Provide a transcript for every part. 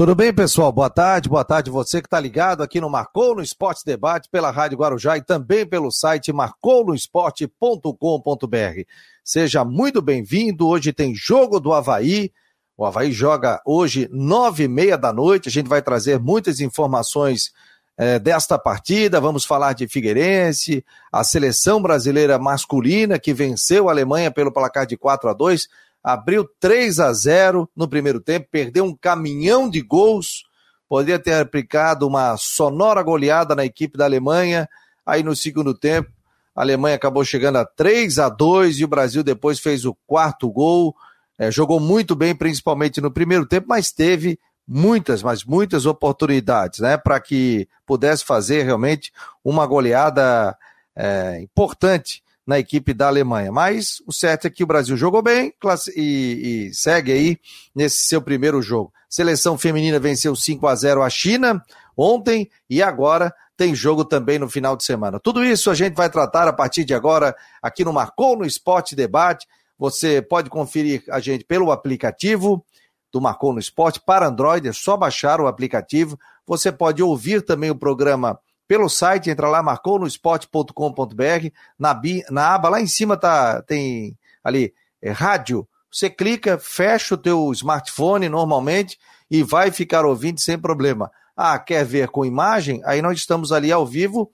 Tudo bem, pessoal? Boa tarde, boa tarde você que está ligado aqui no Marcou no Esporte Debate pela Rádio Guarujá e também pelo site marcounoesporte.com.br. Seja muito bem-vindo. Hoje tem jogo do Havaí. O Havaí joga hoje nove e meia da noite. A gente vai trazer muitas informações eh, desta partida. Vamos falar de Figueirense, a seleção brasileira masculina que venceu a Alemanha pelo placar de 4 a 2 abriu 3 a 0 no primeiro tempo, perdeu um caminhão de gols, poderia ter aplicado uma sonora goleada na equipe da Alemanha. Aí no segundo tempo, a Alemanha acabou chegando a 3 a 2 e o Brasil depois fez o quarto gol. É, jogou muito bem, principalmente no primeiro tempo, mas teve muitas, mas muitas oportunidades, né, para que pudesse fazer realmente uma goleada é, importante na equipe da Alemanha. Mas o certo é que o Brasil jogou bem e, e segue aí nesse seu primeiro jogo. Seleção feminina venceu 5 a 0 a China ontem e agora tem jogo também no final de semana. Tudo isso a gente vai tratar a partir de agora aqui no Marcou no Esporte Debate. Você pode conferir a gente pelo aplicativo do Marcou no Esporte para Android, é só baixar o aplicativo. Você pode ouvir também o programa pelo site, entra lá, marcou no esporte.com.br, na, na aba lá em cima tá, tem ali, é, rádio, você clica, fecha o teu smartphone normalmente e vai ficar ouvindo sem problema. Ah, quer ver com imagem? Aí nós estamos ali ao vivo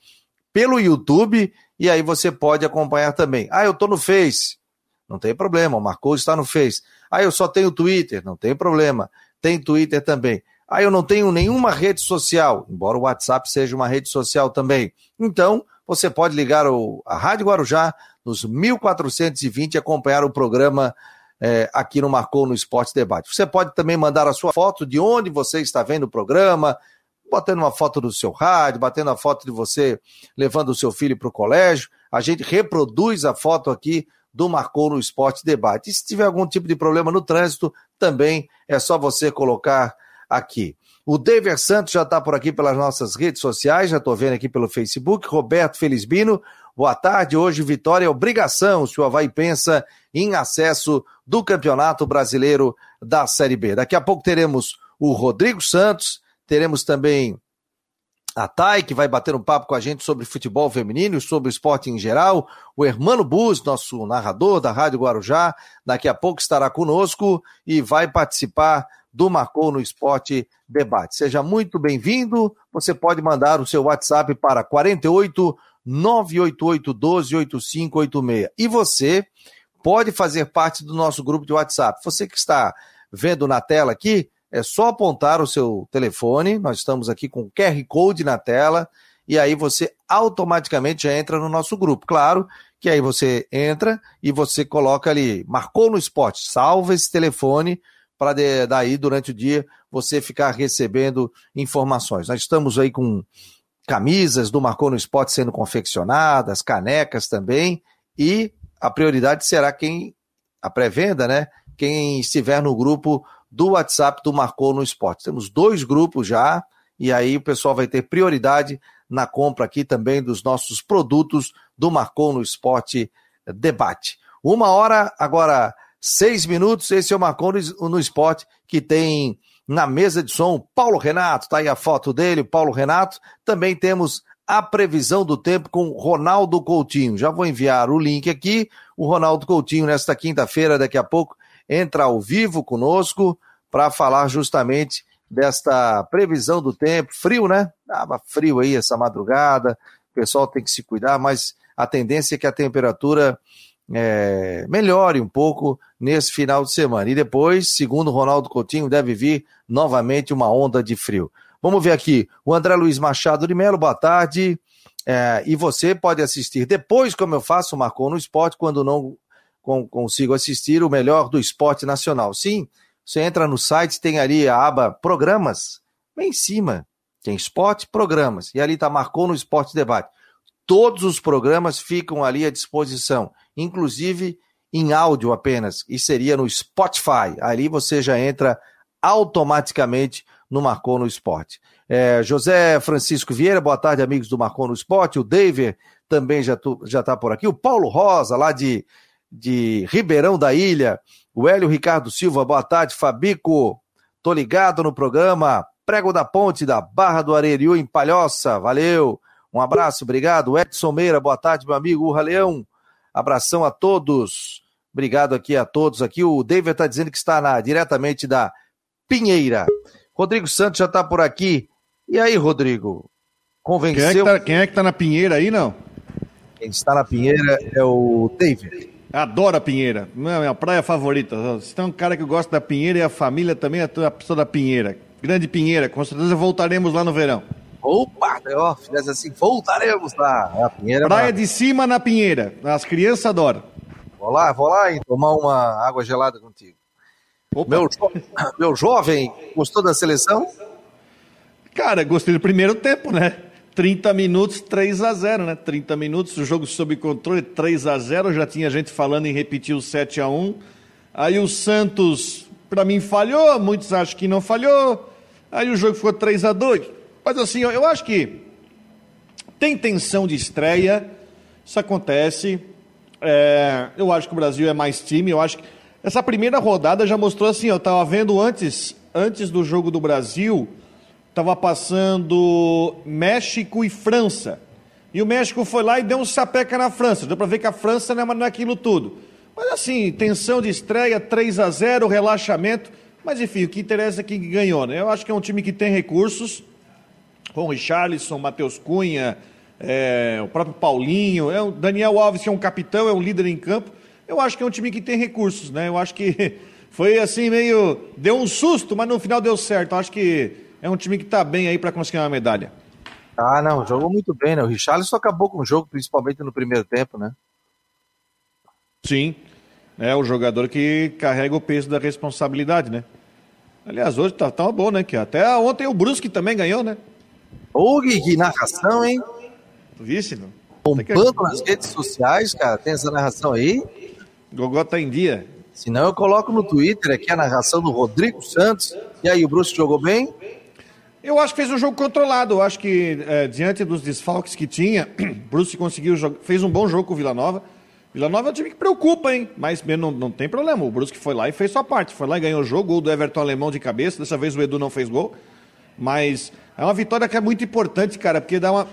pelo YouTube e aí você pode acompanhar também. Ah, eu tô no Face. Não tem problema, o Marcou está no Face. Ah, eu só tenho Twitter. Não tem problema. Tem Twitter também. Ah, eu não tenho nenhuma rede social, embora o WhatsApp seja uma rede social também. Então, você pode ligar o, a Rádio Guarujá nos 1420 e acompanhar o programa é, aqui no Marcou no Esporte Debate. Você pode também mandar a sua foto de onde você está vendo o programa, botando uma foto do seu rádio, batendo a foto de você levando o seu filho para o colégio. A gente reproduz a foto aqui do Marcou no Esporte Debate. E se tiver algum tipo de problema no trânsito, também é só você colocar aqui. O Dever Santos já está por aqui pelas nossas redes sociais, já estou vendo aqui pelo Facebook. Roberto Felizbino, boa tarde. Hoje, vitória é obrigação se o Havaí pensa em acesso do Campeonato Brasileiro da Série B. Daqui a pouco teremos o Rodrigo Santos, teremos também a Thay, que vai bater um papo com a gente sobre futebol feminino sobre esporte em geral. O Hermano Bus, nosso narrador da Rádio Guarujá, daqui a pouco estará conosco e vai participar do Marcou no Esporte Debate. Seja muito bem-vindo. Você pode mandar o seu WhatsApp para 48 988 12 8586. E você pode fazer parte do nosso grupo de WhatsApp. Você que está vendo na tela aqui, é só apontar o seu telefone. Nós estamos aqui com o QR Code na tela e aí você automaticamente já entra no nosso grupo. Claro que aí você entra e você coloca ali, marcou no esporte, salva esse telefone para daí durante o dia você ficar recebendo informações. Nós estamos aí com camisas do Marcou no Esporte sendo confeccionadas, canecas também, e a prioridade será quem, a pré-venda, né? Quem estiver no grupo do WhatsApp do Marcou no Esporte. Temos dois grupos já, e aí o pessoal vai ter prioridade na compra aqui também dos nossos produtos do Marcou no Esporte Debate. Uma hora, agora seis minutos. Esse é o Marcon no Esporte, que tem na mesa de som Paulo Renato, tá aí a foto dele, Paulo Renato. Também temos a previsão do tempo com Ronaldo Coutinho. Já vou enviar o link aqui. O Ronaldo Coutinho, nesta quinta-feira, daqui a pouco, entra ao vivo conosco para falar justamente desta previsão do tempo. Frio, né? Tava frio aí essa madrugada, o pessoal tem que se cuidar, mas a tendência é que a temperatura é, melhore um pouco nesse final de semana. E depois, segundo Ronaldo Coutinho, deve vir novamente uma onda de frio. Vamos ver aqui, o André Luiz Machado de Melo, boa tarde. É, e você pode assistir depois, como eu faço, marcou no esporte, quando não consigo assistir o melhor do esporte nacional. Sim, você entra no site, tem ali a aba Programas, bem em cima. Tem esporte, programas. E ali está Marcou no Esporte Debate. Todos os programas ficam ali à disposição inclusive em áudio apenas, e seria no Spotify. Ali você já entra automaticamente no Marcou no Esporte. É, José Francisco Vieira, boa tarde, amigos do Marcou no Esporte. O David também já está por aqui. O Paulo Rosa, lá de, de Ribeirão da Ilha. O Hélio Ricardo Silva, boa tarde. Fabico, tô ligado no programa. Prego da Ponte da Barra do Areriú em Palhoça. Valeu. Um abraço, obrigado. Edson Meira, boa tarde, meu amigo Urra Leão. Abração a todos. Obrigado aqui a todos aqui. O David está dizendo que está na, diretamente da Pinheira. Rodrigo Santos já está por aqui. E aí, Rodrigo? Convenceu? Quem é, que tá, quem é tá na Pinheira aí, não? Quem está na Pinheira é o David. Adoro a Pinheira. Não, é minha praia favorita. Se tem um cara que gosta da Pinheira e a família também é a pessoa da Pinheira. Grande Pinheira, com certeza voltaremos lá no verão. Opa, ó, fizesse assim, voltaremos lá. É a Pinheira praia de cima na Pinheira. As crianças adoram. Vou lá, vou lá e tomar uma água gelada contigo. Meu, meu jovem, gostou da seleção? Cara, gostei do primeiro tempo, né? 30 minutos, 3 a 0 né? 30 minutos, o jogo sob controle, 3 a 0 Já tinha gente falando em repetir o 7 a 1 Aí o Santos, para mim, falhou, muitos acham que não falhou. Aí o jogo ficou 3 a 2 Mas assim, eu acho que tem tensão de estreia, isso acontece. É, eu acho que o Brasil é mais time, eu acho que essa primeira rodada já mostrou assim, eu estava vendo antes, antes do jogo do Brasil, estava passando México e França. E o México foi lá e deu um sapeca na França. Deu para ver que a França não é naquilo tudo. Mas assim, tensão de estreia, 3 a 0 relaxamento. Mas enfim, o que interessa é quem ganhou, né? Eu acho que é um time que tem recursos. Com o Richarlison, Matheus Cunha, é, o próprio Paulinho, é o Daniel Alves, que é um capitão, é um líder em campo. Eu acho que é um time que tem recursos, né? Eu acho que foi assim meio. Deu um susto, mas no final deu certo. Eu acho que é um time que está bem aí para conseguir uma medalha. Ah, não, jogou muito bem, né? O Richarlison acabou com o jogo, principalmente no primeiro tempo, né? Sim, é o jogador que carrega o peso da responsabilidade, né? Aliás, hoje tá, tá bom, né? Que até ontem o Brusque também ganhou, né? Ô, que narração, hein? Tu visse, não? Bombando nas redes sociais, cara, tem essa narração aí? Gogó tá em dia. Se não, eu coloco no Twitter aqui a narração do Rodrigo Santos. E aí, o Brusque jogou bem? Eu acho que fez um jogo controlado. Eu acho que, é, diante dos desfalques que tinha, Bruce conseguiu jogar, fez um bom jogo com o Vila Nova. Vila Nova é um time que preocupa, hein? Mas não, não tem problema. O Brusque foi lá e fez sua parte. Foi lá e ganhou o jogo. Gol do Everton Alemão de cabeça. Dessa vez o Edu não fez gol. Mas é uma vitória que é muito importante, cara, porque dá uma.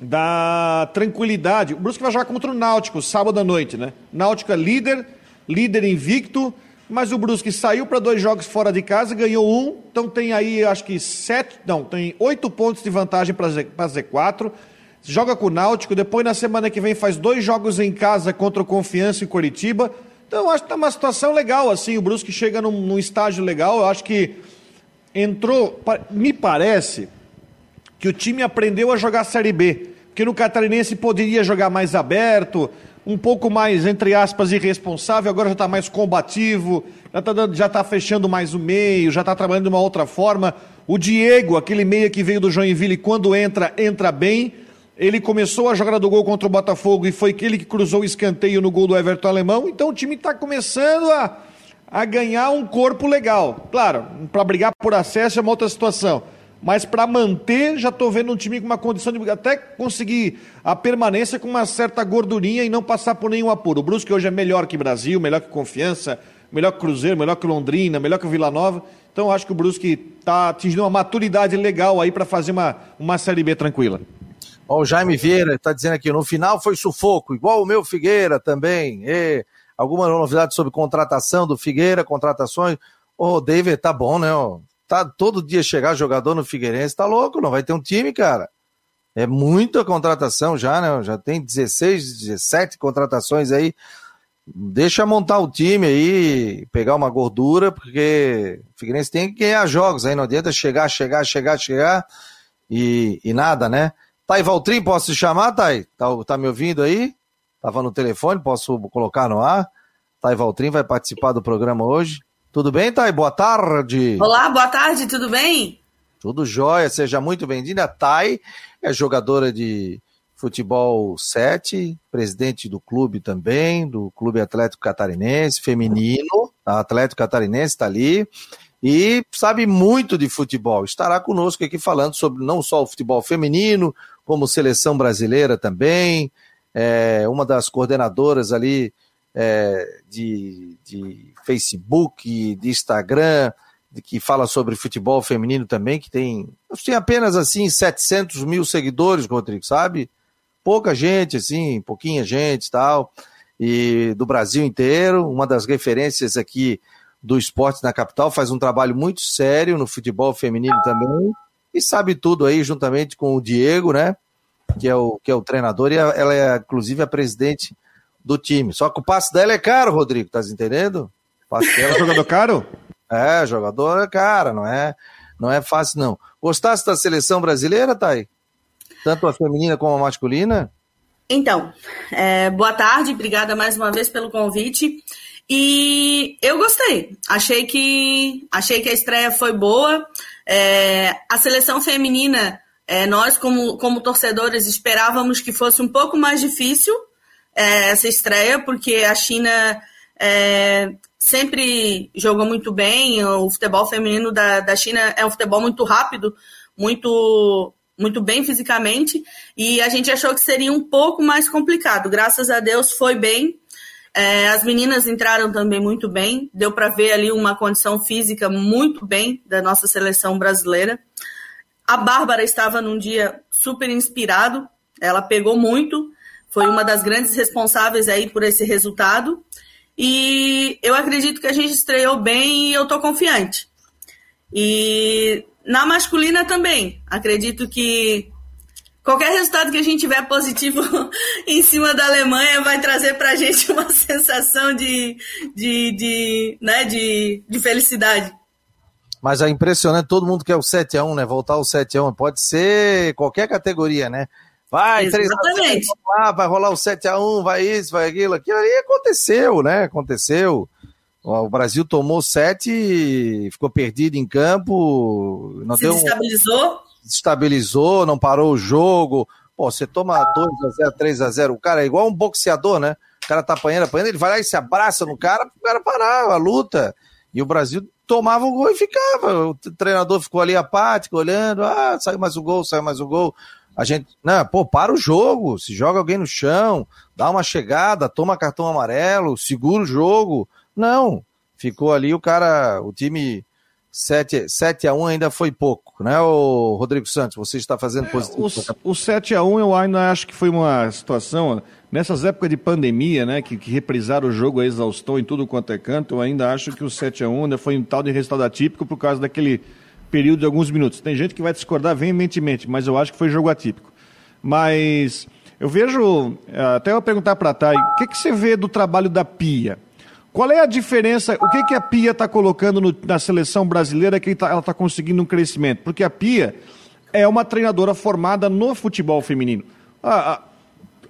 dá tranquilidade. O Brusque vai jogar contra o Náutico sábado à noite, né? Náutico é líder, líder invicto mas o Brusque saiu para dois jogos fora de casa, ganhou um, então tem aí acho que sete, não, tem oito pontos de vantagem para Z4. Joga com o Náutico, depois na semana que vem faz dois jogos em casa contra o Confiança e Curitiba. Então acho que tá uma situação legal assim, o Brusque chega num, num estágio legal, eu acho que entrou, me parece que o time aprendeu a jogar Série B, porque no Catarinense poderia jogar mais aberto, um pouco mais, entre aspas, irresponsável, agora já está mais combativo, já está já tá fechando mais o meio, já está trabalhando de uma outra forma. O Diego, aquele meia que veio do Joinville, quando entra, entra bem. Ele começou a jogada do gol contra o Botafogo e foi aquele que cruzou o escanteio no gol do Everton Alemão. Então o time está começando a, a ganhar um corpo legal. Claro, para brigar por acesso é uma outra situação mas para manter, já estou vendo um time com uma condição de até conseguir a permanência com uma certa gordurinha e não passar por nenhum apuro. O Brusque hoje é melhor que Brasil, melhor que Confiança, melhor que Cruzeiro, melhor que Londrina, melhor que Vila Nova. Então acho que o Brusque está atingindo uma maturidade legal aí para fazer uma, uma Série B tranquila. O Jaime Vieira está dizendo aqui, no final foi sufoco, igual o meu Figueira também. E, alguma novidade sobre contratação do Figueira, contratações? Ô, David, tá bom, né? tá todo dia chegar jogador no Figueirense, tá louco, não vai ter um time, cara. É muita contratação já, né? Já tem 16, 17 contratações aí. Deixa montar o time aí, pegar uma gordura, porque o Figueirense tem que ganhar jogos aí, não adianta chegar, chegar, chegar, chegar e, e nada, né? Thay Valtrim, posso te chamar, Thay? Tá, tá me ouvindo aí? Tava no telefone, posso colocar no ar? Thay Valtrim vai participar do programa hoje. Tudo bem, Thay? Boa tarde. Olá, boa tarde, tudo bem? Tudo jóia, seja muito bem-vinda. Thay é jogadora de futebol 7, presidente do clube também, do Clube Atlético Catarinense, feminino, a Atlético Catarinense está ali, e sabe muito de futebol. Estará conosco aqui falando sobre não só o futebol feminino, como seleção brasileira também, é uma das coordenadoras ali é, de, de Facebook, de Instagram, que fala sobre futebol feminino também, que tem, tem apenas assim 700 mil seguidores, Rodrigo, sabe? Pouca gente, assim, pouquinha gente tal, e do Brasil inteiro, uma das referências aqui do esporte na capital, faz um trabalho muito sério no futebol feminino também, e sabe tudo aí, juntamente com o Diego, né? Que é o, que é o treinador, e ela é, inclusive, a presidente do time. Só que o passe dela é caro, Rodrigo, tá entendendo? O passe dela é jogador caro? É, jogador é cara, não é, não é fácil não. Gostasse da seleção brasileira, Thay? Tanto a feminina como a masculina? Então, é, boa tarde, obrigada mais uma vez pelo convite. E eu gostei. Achei que achei que a estreia foi boa. É, a seleção feminina, é, nós como, como torcedores esperávamos que fosse um pouco mais difícil é, essa estreia, porque a China é, sempre jogou muito bem. O futebol feminino da, da China é um futebol muito rápido, muito muito bem fisicamente, e a gente achou que seria um pouco mais complicado. Graças a Deus foi bem. É, as meninas entraram também muito bem, deu para ver ali uma condição física muito bem da nossa seleção brasileira. A Bárbara estava num dia super inspirado, ela pegou muito, foi uma das grandes responsáveis aí por esse resultado. E eu acredito que a gente estreou bem e eu tô confiante. E na masculina também, acredito que qualquer resultado que a gente tiver positivo em cima da Alemanha vai trazer para a gente uma sensação de, de, de, né, de, de felicidade. Mas é impressionante, todo mundo quer o 7x1, né? Voltar ao 7x1. Pode ser qualquer categoria, né? Vai, 3 x lá, vai rolar o 7x1, vai isso, vai aquilo. Aquilo ali aconteceu, né? Aconteceu. O Brasil tomou 7, ficou perdido em campo. Não Se deu desestabilizou? Desestabilizou, não parou o jogo. Pô, você toma 2x0, 3x0. O cara é igual um boxeador, né? O cara tá apanhando, apanhando, ele vai lá e se abraça no cara, o cara parar a luta. E o Brasil tomava o gol e ficava. O treinador ficou ali apático, olhando, ah, saiu mais o gol, saiu mais o gol. A gente, não, pô, para o jogo, se joga alguém no chão, dá uma chegada, toma cartão amarelo, segura o jogo. Não, ficou ali o cara, o time 7, 7 a 1 ainda foi pouco, né, o Rodrigo Santos? Você está fazendo positivo. É, o, o 7 a 1 eu ainda acho que foi uma situação, nessas épocas de pandemia, né, que, que reprisaram o jogo a exaustão em tudo quanto é canto, eu ainda acho que o 7 a 1 ainda foi um tal de resultado atípico por causa daquele período de alguns minutos. Tem gente que vai discordar veementemente, mas eu acho que foi jogo atípico. Mas eu vejo, eh, até eu perguntar para a Thay, o que, que você vê do trabalho da Pia? Qual é a diferença? O que, que a Pia está colocando no, na seleção brasileira que tá, ela está conseguindo um crescimento? Porque a Pia é uma treinadora formada no futebol feminino. A, a,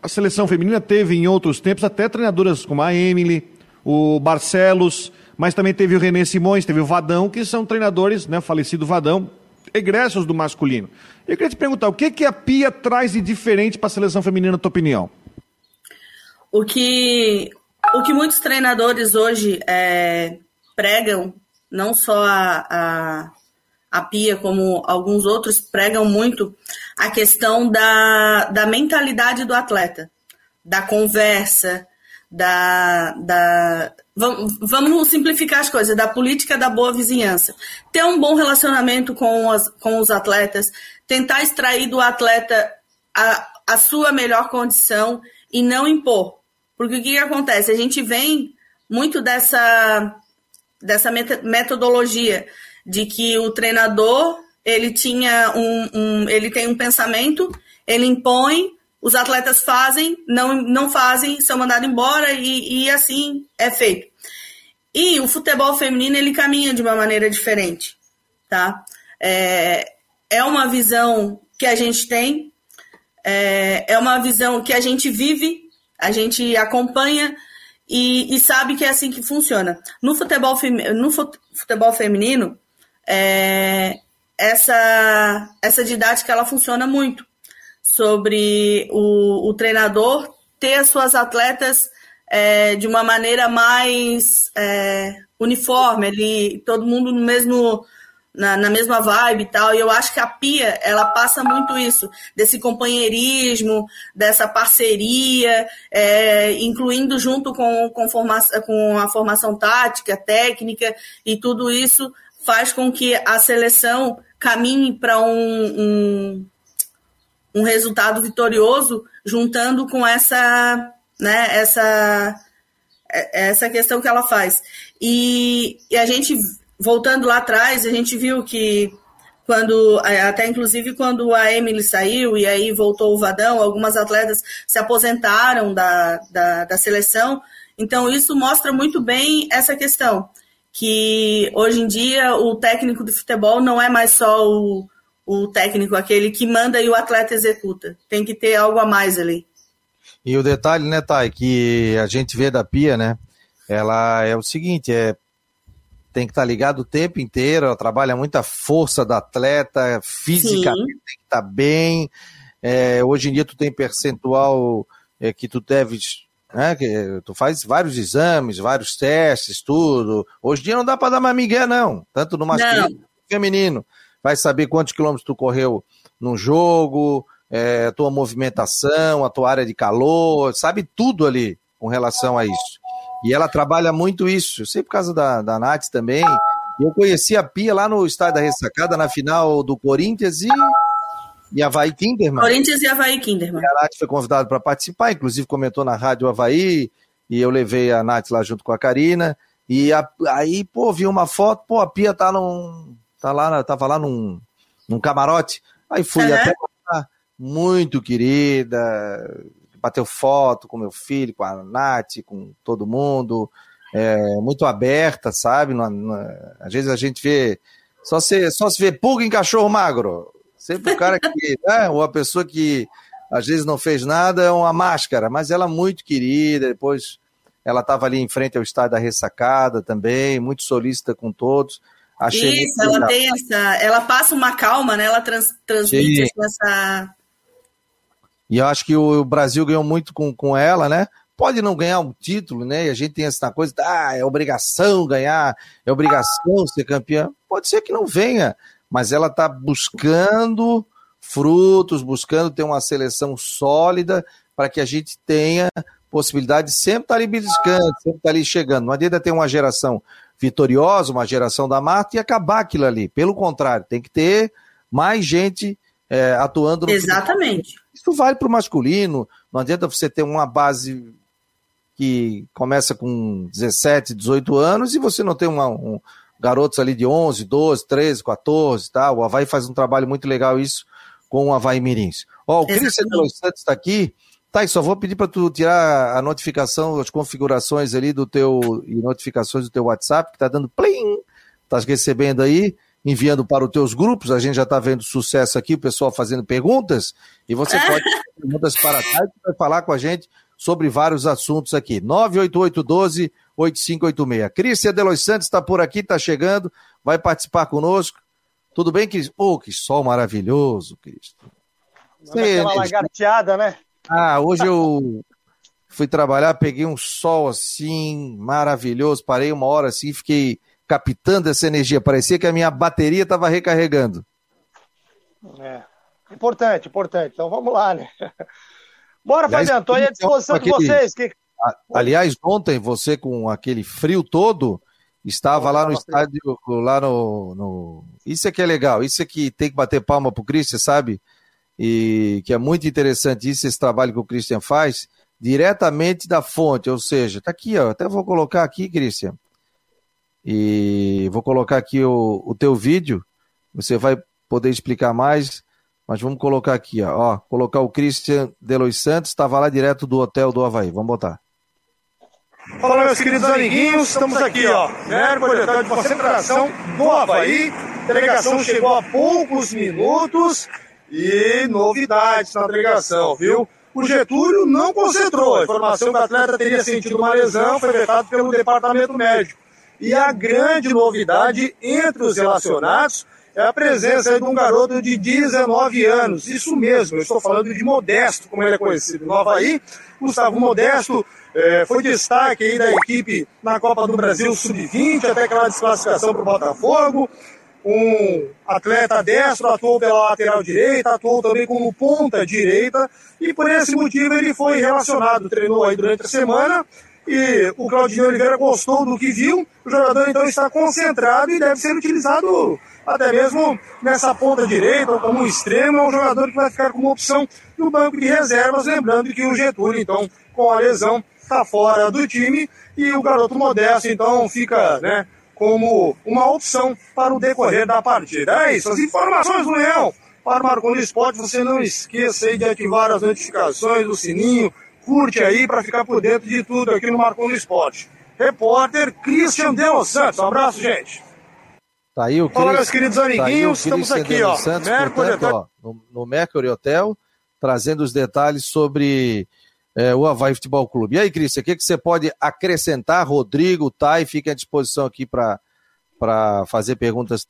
a, seleção feminina teve em outros tempos até treinadoras como a Emily, o Barcelos, mas também teve o René Simões, teve o Vadão, que são treinadores, né, falecido Vadão, egressos do masculino. Eu queria te perguntar, o que, que a Pia traz de diferente para a seleção feminina, na tua opinião? O que, o que muitos treinadores hoje é, pregam, não só a, a, a Pia, como alguns outros pregam muito, a questão da, da mentalidade do atleta, da conversa, da, da vamos, vamos simplificar as coisas, da política da boa vizinhança. Ter um bom relacionamento com, as, com os atletas, tentar extrair do atleta a, a sua melhor condição e não impor. Porque o que, que acontece? A gente vem muito dessa, dessa metodologia de que o treinador ele tinha um, um ele tem um pensamento, ele impõe os atletas fazem, não, não fazem, são mandados embora e, e assim é feito. E o futebol feminino ele caminha de uma maneira diferente, tá? É, é uma visão que a gente tem, é, é uma visão que a gente vive, a gente acompanha e, e sabe que é assim que funciona. No futebol, no futebol feminino, é, essa, essa didática ela funciona muito sobre o, o treinador ter as suas atletas é, de uma maneira mais é, uniforme, ali, todo mundo no mesmo na, na, mesma vibe e tal. E eu acho que a Pia ela passa muito isso, desse companheirismo, dessa parceria, é, incluindo junto com, com, forma, com a formação tática, técnica e tudo isso faz com que a seleção caminhe para um, um, um, resultado vitorioso, juntando com essa, né, essa, essa questão que ela faz. E, e a gente, voltando lá atrás, a gente viu que quando até inclusive quando a Emily saiu e aí voltou o Vadão, algumas atletas se aposentaram da, da, da, seleção. Então isso mostra muito bem essa questão que hoje em dia o técnico do futebol não é mais só o, o técnico, aquele que manda e o atleta executa. Tem que ter algo a mais ali. E o detalhe, né, Thay, que a gente vê da Pia, né? Ela é o seguinte, é tem que estar tá ligado o tempo inteiro, ela trabalha muita força da atleta, fisicamente Sim. tem que estar tá bem. É, hoje em dia tu tem percentual é, que tu deves né? Que tu faz vários exames, vários testes, tudo. Hoje em dia não dá para dar mais migué, não. Tanto no masculino quanto no feminino. Vai saber quantos quilômetros tu correu num jogo, é, tua movimentação, a tua área de calor, sabe tudo ali com relação a isso. E ela trabalha muito isso. Eu sei por causa da, da Nath também. Eu conheci a Pia lá no estádio da Ressacada, na final do Corinthians, e e Havaí Kinderman. Corinthians e Havaí Kinderman. E a Nath foi convidada para participar, inclusive comentou na rádio Havaí, e eu levei a Nath lá junto com a Karina. E a, aí, pô, vi uma foto, pô, a Pia tá num. Tá lá, tava lá num, num camarote. Aí fui uhum. até lá, muito querida, bateu foto com meu filho, com a Nath, com todo mundo. É, muito aberta, sabe? às vezes a gente vê. Só se, só se vê pulga em cachorro magro. Sempre o cara que, né, ou a pessoa que às vezes não fez nada é uma máscara, mas ela é muito querida, depois ela estava ali em frente ao estádio da ressacada também, muito solícita com todos. Achei Isso, ela legal. tem essa. Ela passa uma calma, né? Ela trans, transmite assim, essa. E eu acho que o Brasil ganhou muito com, com ela, né? Pode não ganhar um título, né? E a gente tem essa coisa, ah, é obrigação ganhar, é obrigação ser campeã. Pode ser que não venha, mas ela está buscando frutos, buscando ter uma seleção sólida para que a gente tenha possibilidade de sempre estar tá ali beliscando, sempre estar tá ali chegando. Não adianta ter uma geração vitoriosa, uma geração da mata e acabar aquilo ali. Pelo contrário, tem que ter mais gente é, atuando no Exatamente. Futebol. Isso vale para o masculino. Não adianta você ter uma base que começa com 17, 18 anos e você não tem uma, um, garotos ali de 11, 12, 13, 14, tá? O Havaí faz um trabalho muito legal isso com o Havaí Mirins. Ó, o Cristian Los Santos está aqui. Tá, só vou pedir para tu tirar a notificação, as configurações ali do teu e notificações do teu WhatsApp, que tá dando plim, tá recebendo aí, enviando para os teus grupos. A gente já tá vendo sucesso aqui, o pessoal fazendo perguntas, e você pode fazer perguntas para e vai falar com a gente sobre vários assuntos aqui. 98812 8586. Crícia Delois Santos está por aqui, está chegando, vai participar conosco. Tudo bem, Cris? Pô, que sol maravilhoso, Cris. Aquela lagarteada, né? Ah, hoje eu fui trabalhar, peguei um sol assim, maravilhoso, parei uma hora assim, fiquei captando essa energia. Parecia que a minha bateria estava recarregando. É. Importante, importante. Então vamos lá, né? Bora, Fabiano, estou à disposição de vocês. Que... Aliás, ontem você com aquele frio todo estava lá no estádio, lá no, no, Isso é que é legal, isso é que tem que bater palma pro Christian, sabe? E que é muito interessante isso, esse trabalho que o Christian faz, diretamente da fonte, ou seja, tá aqui, ó, até vou colocar aqui, Christian, e vou colocar aqui o, o teu vídeo, você vai poder explicar mais, mas vamos colocar aqui, ó, ó colocar o Christian Delois Santos, estava lá direto do hotel do Havaí, vamos botar. Fala, meus queridos amiguinhos, estamos aqui, ó, né, no de concentração do Havaí. A delegação chegou há poucos minutos e novidades na delegação, viu? O Getúlio não concentrou. A informação que o atleta teria sentido uma lesão foi vetado pelo departamento médico. E a grande novidade entre os relacionados é a presença de um garoto de 19 anos. Isso mesmo, eu estou falando de Modesto, como ele é conhecido no Havaí. Gustavo Modesto é, foi destaque aí da equipe na Copa do Brasil Sub-20, até aquela desclassificação para o Botafogo. Um atleta destro, atuou pela lateral direita, atuou também como ponta direita, e por esse motivo ele foi relacionado, treinou aí durante a semana e o Claudinho Oliveira gostou do que viu. O jogador então está concentrado e deve ser utilizado até mesmo nessa ponta direita ou como um extremo. É um jogador que vai ficar como opção no banco de reservas. Lembrando que o Getúlio, então, com a lesão, está fora do time e o garoto Modesto, então, fica, né? Como uma opção para o decorrer da partida. É isso, as informações do Leão para o Marconi Esporte. Você não esqueça aí de ativar as notificações, o sininho, curte aí para ficar por dentro de tudo aqui no Marconi Esporte. Repórter Christian Delo Santos. Um abraço, gente. Tá aí o Fala, meus queridos tá amiguinhos, tá estamos aqui, ó. Santos, Mercury, portanto, ó, no, no Mercury Hotel, trazendo os detalhes sobre é, o Havaí Futebol Clube. E aí, Cristian, o que, que você pode acrescentar? Rodrigo, Thay, fica à disposição aqui para fazer perguntas.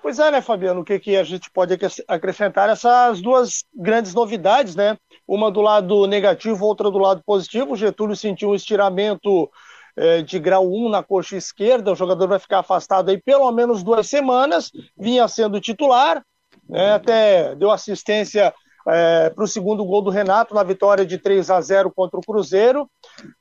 Pois é, né, Fabiano? O que, que a gente pode acrescentar? Essas duas grandes novidades, né? uma do lado negativo, outra do lado positivo. O Getúlio sentiu um estiramento de grau 1 na coxa esquerda, o jogador vai ficar afastado aí pelo menos duas semanas, vinha sendo titular, né, até deu assistência é, para o segundo gol do Renato na vitória de 3 a 0 contra o Cruzeiro.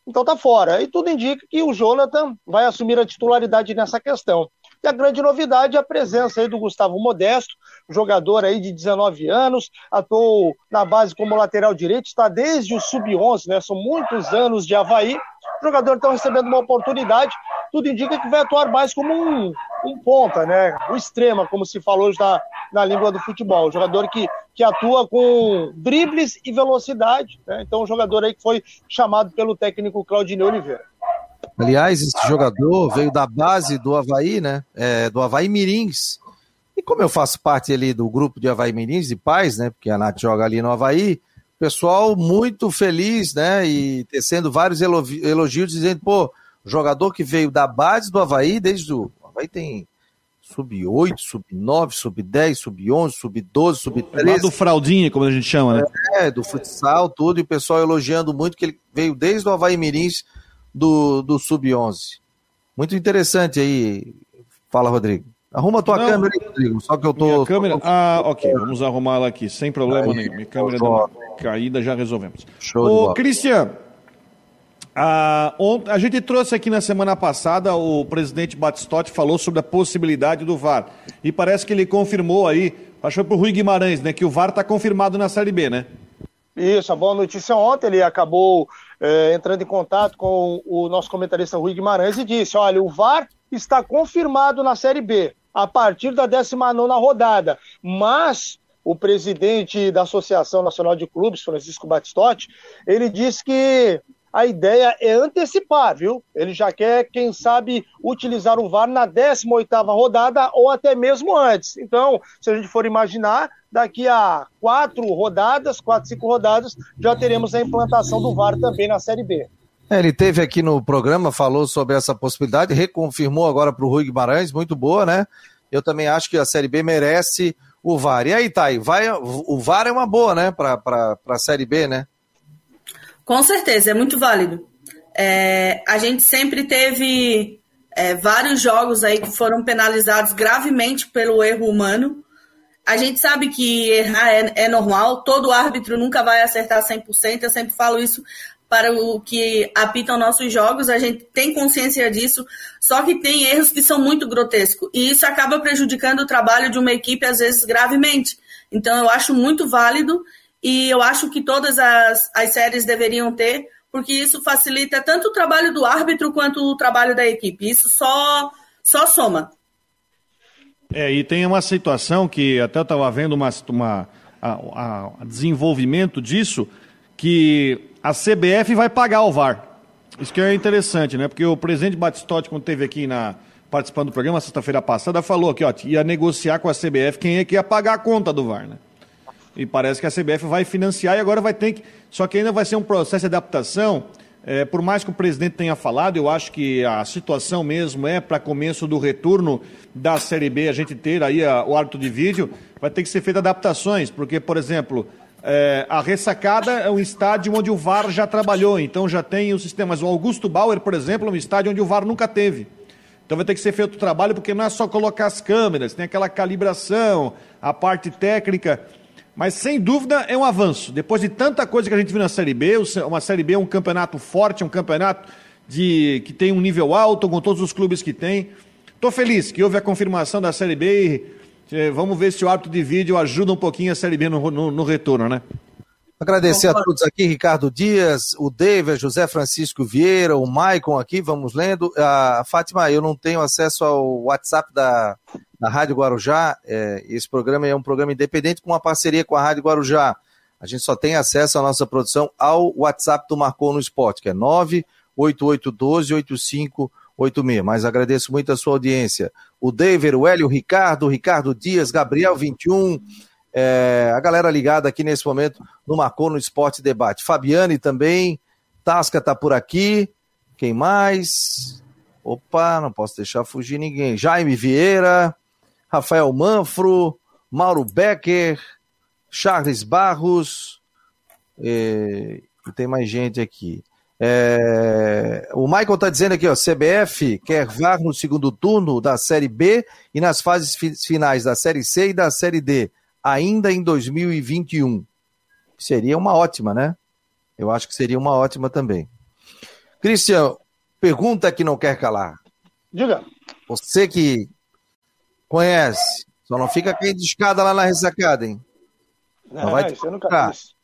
Então tá fora. E tudo indica que o Jonathan vai assumir a titularidade nessa questão. E a grande novidade é a presença aí do Gustavo Modesto, jogador aí de 19 anos, atuou na base como lateral direito, está desde o sub-11, né? São muitos anos de Havaí. O jogador está recebendo uma oportunidade, tudo indica que vai atuar mais como um, um ponta, né? O extrema, como se falou hoje na, na língua do futebol. O jogador que, que atua com dribles e velocidade, né? Então, um jogador aí que foi chamado pelo técnico Claudinei Oliveira. Aliás, esse jogador veio da base do Havaí, né? É, do Havaí Mirins. E como eu faço parte ali do grupo de Havaí Mirins e pais, né? Porque a Nath joga ali no Havaí, pessoal muito feliz, né? E tecendo vários elogios, dizendo, pô, jogador que veio da base do Havaí, desde o. O Havaí tem sub-8, sub-9, sub-10, sub-11, sub-12, sub-13. Lá do fraldinha, como a gente chama, né? É, do futsal, tudo, e o pessoal elogiando muito que ele veio desde o Havaí Mirins do, do Sub-11. Muito interessante aí. Fala, Rodrigo. Arruma a tua Não, câmera aí, Rodrigo. Só que eu tô. Minha câmera. Ah, ok. Vamos arrumar ela aqui, sem problema aí, nenhum. Minha câmera deu uma caída, já resolvemos. Show Ô, Cristian, a, a gente trouxe aqui na semana passada, o presidente Batistotti falou sobre a possibilidade do VAR. E parece que ele confirmou aí, achou para o Rui Guimarães, né? Que o VAR está confirmado na Série B, né? Isso, a boa notícia ontem, ele acabou é, entrando em contato com o nosso comentarista Rui Guimarães e disse: olha, o VAR está confirmado na Série B a partir da 19 rodada, mas o presidente da Associação Nacional de Clubes, Francisco Batistotti, ele disse que a ideia é antecipar, viu? Ele já quer, quem sabe, utilizar o VAR na 18ª rodada ou até mesmo antes. Então, se a gente for imaginar, daqui a quatro rodadas, quatro, cinco rodadas, já teremos a implantação do VAR também na Série B. É, ele teve aqui no programa, falou sobre essa possibilidade, reconfirmou agora para o Rui Guimarães, muito boa, né? Eu também acho que a Série B merece o VAR. E aí, Thay, vai, o VAR é uma boa, né, para a Série B, né? Com certeza, é muito válido. É, a gente sempre teve é, vários jogos aí que foram penalizados gravemente pelo erro humano. A gente sabe que errar é, é normal, todo árbitro nunca vai acertar 100%, eu sempre falo isso para o que apitam nossos jogos, a gente tem consciência disso, só que tem erros que são muito grotescos, e isso acaba prejudicando o trabalho de uma equipe, às vezes, gravemente. Então, eu acho muito válido e eu acho que todas as, as séries deveriam ter, porque isso facilita tanto o trabalho do árbitro quanto o trabalho da equipe. Isso só, só soma. É, e tem uma situação que até eu estava vendo uma, uma a, a, desenvolvimento disso, que a CBF vai pagar o VAR. Isso que é interessante, né? Porque o presidente Batistotti, quando esteve aqui na, participando do programa sexta-feira passada, falou que ó, ia negociar com a CBF quem é que ia pagar a conta do VAR, né? E parece que a CBF vai financiar e agora vai ter que. Só que ainda vai ser um processo de adaptação. É, por mais que o presidente tenha falado, eu acho que a situação mesmo é para começo do retorno da Série B, a gente ter aí a, o árbitro de vídeo, vai ter que ser feita adaptações, porque, por exemplo, é, a ressacada é um estádio onde o VAR já trabalhou, então já tem o sistema. Mas o Augusto Bauer, por exemplo, é um estádio onde o VAR nunca teve. Então vai ter que ser feito o trabalho, porque não é só colocar as câmeras, tem aquela calibração, a parte técnica. Mas sem dúvida é um avanço. Depois de tanta coisa que a gente viu na Série B, uma Série B é um campeonato forte, é um campeonato de, que tem um nível alto, com todos os clubes que tem. Estou feliz que houve a confirmação da Série B e eh, vamos ver se o árbitro de vídeo ajuda um pouquinho a Série B no, no, no retorno, né? Agradecer a todos aqui, Ricardo Dias, o David, José Francisco Vieira, o Maicon aqui, vamos lendo. A Fátima, eu não tenho acesso ao WhatsApp da, da Rádio Guarujá. É, esse programa é um programa independente com uma parceria com a Rádio Guarujá. A gente só tem acesso à nossa produção ao WhatsApp do Marcou no Esporte, que é 988128586. Mas agradeço muito a sua audiência. O David, o Hélio, o Ricardo, o Ricardo Dias, Gabriel 21 é, a galera ligada aqui nesse momento no Marcou no Esporte Debate. Fabiane também, Tasca tá por aqui. Quem mais? Opa, não posso deixar fugir ninguém. Jaime Vieira, Rafael Manfro, Mauro Becker, Charles Barros. E, e tem mais gente aqui. É, o Michael está dizendo aqui, ó, CBF quer VAR no segundo turno da Série B e nas fases finais da Série C e da Série D ainda em 2021. Seria uma ótima, né? Eu acho que seria uma ótima também. Cristian, pergunta que não quer calar. Diga. Você que conhece, só não fica caindo de escada lá na ressacada, hein? Não, não vai te fiz.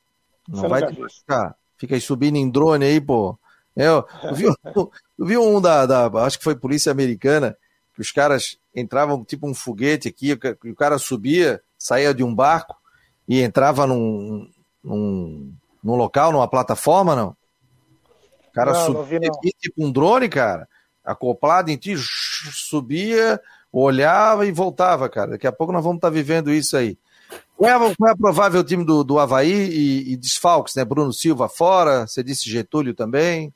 Não você vai te ficar. Fica aí subindo em drone aí, pô. Eu, eu vi, eu vi um da, da, acho que foi polícia americana, que os caras entravam tipo um foguete aqui, o cara subia, saía de um barco e entrava num, num, num local, numa plataforma, não? O cara não, subia não vi, tipo um drone, cara, acoplado em ti, subia, olhava e voltava, cara. Daqui a pouco nós vamos estar tá vivendo isso aí. Qual é, qual é a provável time do, do Havaí e, e desfalques, né? Bruno Silva fora, você disse Getúlio também.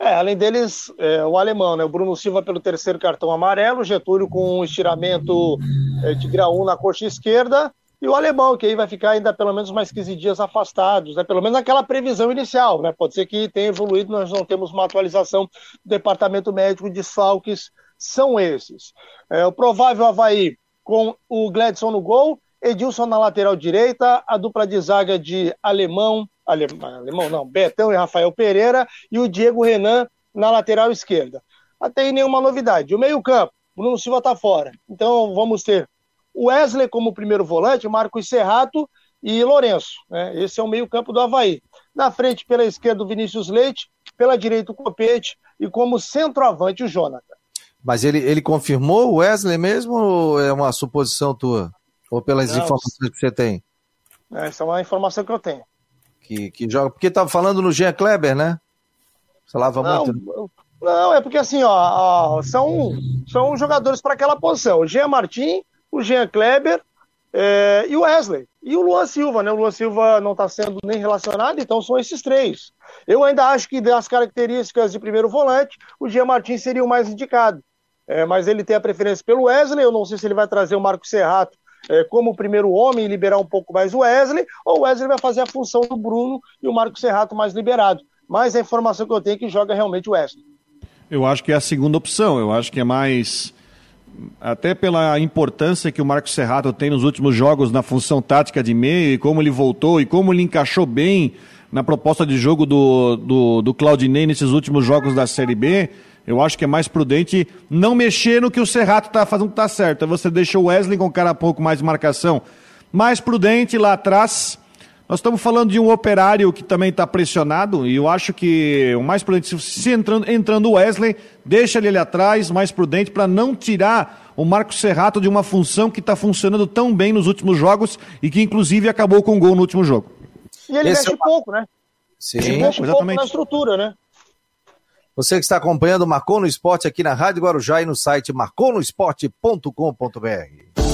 É, além deles, é, o alemão, né? O Bruno Silva pelo terceiro cartão amarelo, Getúlio com um estiramento é, de grau 1 na coxa esquerda, e o alemão, que aí vai ficar ainda pelo menos mais 15 dias afastados, né? Pelo menos naquela previsão inicial, né? Pode ser que tenha evoluído, nós não temos uma atualização do departamento médico de Salques, são esses. É, o provável Havaí com o Gladson no gol, Edilson na lateral direita, a dupla de zaga de alemão, alemão, não, Betão e Rafael Pereira, e o Diego Renan na lateral esquerda. Até aí nenhuma novidade. O meio-campo, Bruno Silva está fora. Então vamos ter o Wesley como primeiro volante, Marcos Serrato e Lourenço. Né? Esse é o meio-campo do Havaí. Na frente, pela esquerda, o Vinícius Leite, pela direita, o Copete, e como centroavante, o Jonathan. Mas ele, ele confirmou o Wesley mesmo ou é uma suposição tua? Ou pelas Não, informações que você tem? Essa é uma informação que eu tenho que, que joga. Porque estava falando no Jean Kleber, né? Falava não, muito. Não, é porque assim, ó, ó são, são jogadores para aquela posição. O Jean Martin, o Jean Kleber é, e o Wesley. E o Luan Silva, né? O Luan Silva não está sendo nem relacionado, então são esses três. Eu ainda acho que das características de primeiro volante, o Jean Martin seria o mais indicado. É, mas ele tem a preferência pelo Wesley. Eu não sei se ele vai trazer o Marco Serrato é, como primeiro homem e liberar um pouco mais o Wesley, ou o Wesley vai fazer a função do Bruno e o Marco Serrato mais liberado. Mas a informação que eu tenho é que joga realmente o Wesley. Eu acho que é a segunda opção, eu acho que é mais. Até pela importância que o Marco Serrato tem nos últimos jogos na função tática de meio, e como ele voltou, e como ele encaixou bem na proposta de jogo do, do, do Claudinei nesses últimos jogos da Série B, eu acho que é mais prudente não mexer no que o Serrato está fazendo que tá certo. Você deixou o Wesley com um cara um pouco mais de marcação. Mais prudente lá atrás. Nós estamos falando de um operário que também está pressionado, e eu acho que o mais prudente, se entrando, entrando o Wesley, deixa ele ali atrás, mais prudente, para não tirar o Marcos Serrato de uma função que está funcionando tão bem nos últimos jogos e que inclusive acabou com um gol no último jogo. E ele Esse mexe é... pouco, né? Sim, ele mexe exatamente. pouco na estrutura, né? Você que está acompanhando Marcou no Esporte aqui na Rádio Guarujá e no site marconosport.com.br.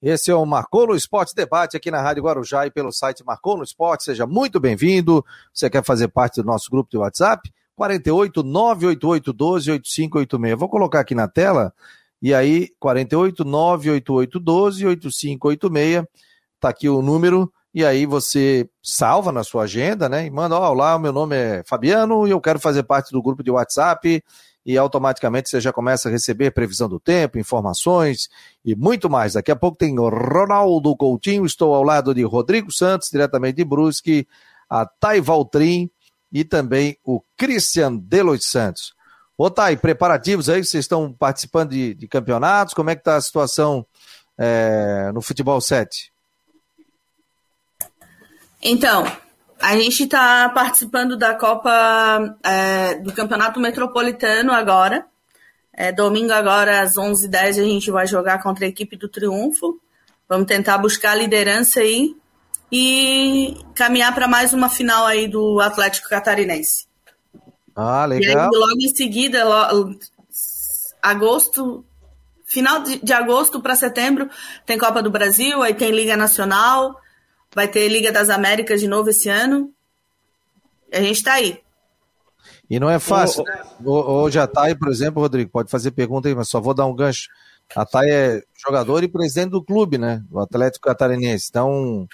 Esse é o Marcou no Esporte Debate aqui na Rádio Guarujá e pelo site Marcou no Esporte. Seja muito bem-vindo. Você quer fazer parte do nosso grupo de WhatsApp? 48 988 12 8586. Vou colocar aqui na tela. E aí, 48 988 12 8586. Tá aqui o número. E aí você salva na sua agenda, né? E manda, ó, olá, meu nome é Fabiano e eu quero fazer parte do grupo de WhatsApp e automaticamente você já começa a receber previsão do tempo, informações e muito mais. Daqui a pouco tem Ronaldo Coutinho, estou ao lado de Rodrigo Santos, diretamente de Brusque, a Thay Valtrin e também o Christian Delois Santos. Ô Thay, preparativos aí, vocês estão participando de, de campeonatos, como é que está a situação é, no futebol 7? Então, a gente está participando da Copa é, do Campeonato Metropolitano agora. É, domingo agora às 11h10 a gente vai jogar contra a equipe do Triunfo. Vamos tentar buscar a liderança aí e caminhar para mais uma final aí do Atlético Catarinense. Ah, legal. E aí, logo em seguida, agosto, final de, de agosto para setembro, tem Copa do Brasil, aí tem Liga Nacional. Vai ter Liga das Américas de novo esse ano. A gente está aí. E não é fácil. Hoje a Thay, por exemplo, Rodrigo, pode fazer pergunta aí, mas só vou dar um gancho. A Thay é jogador e presidente do clube, né? Do Atlético Catarinense. Então,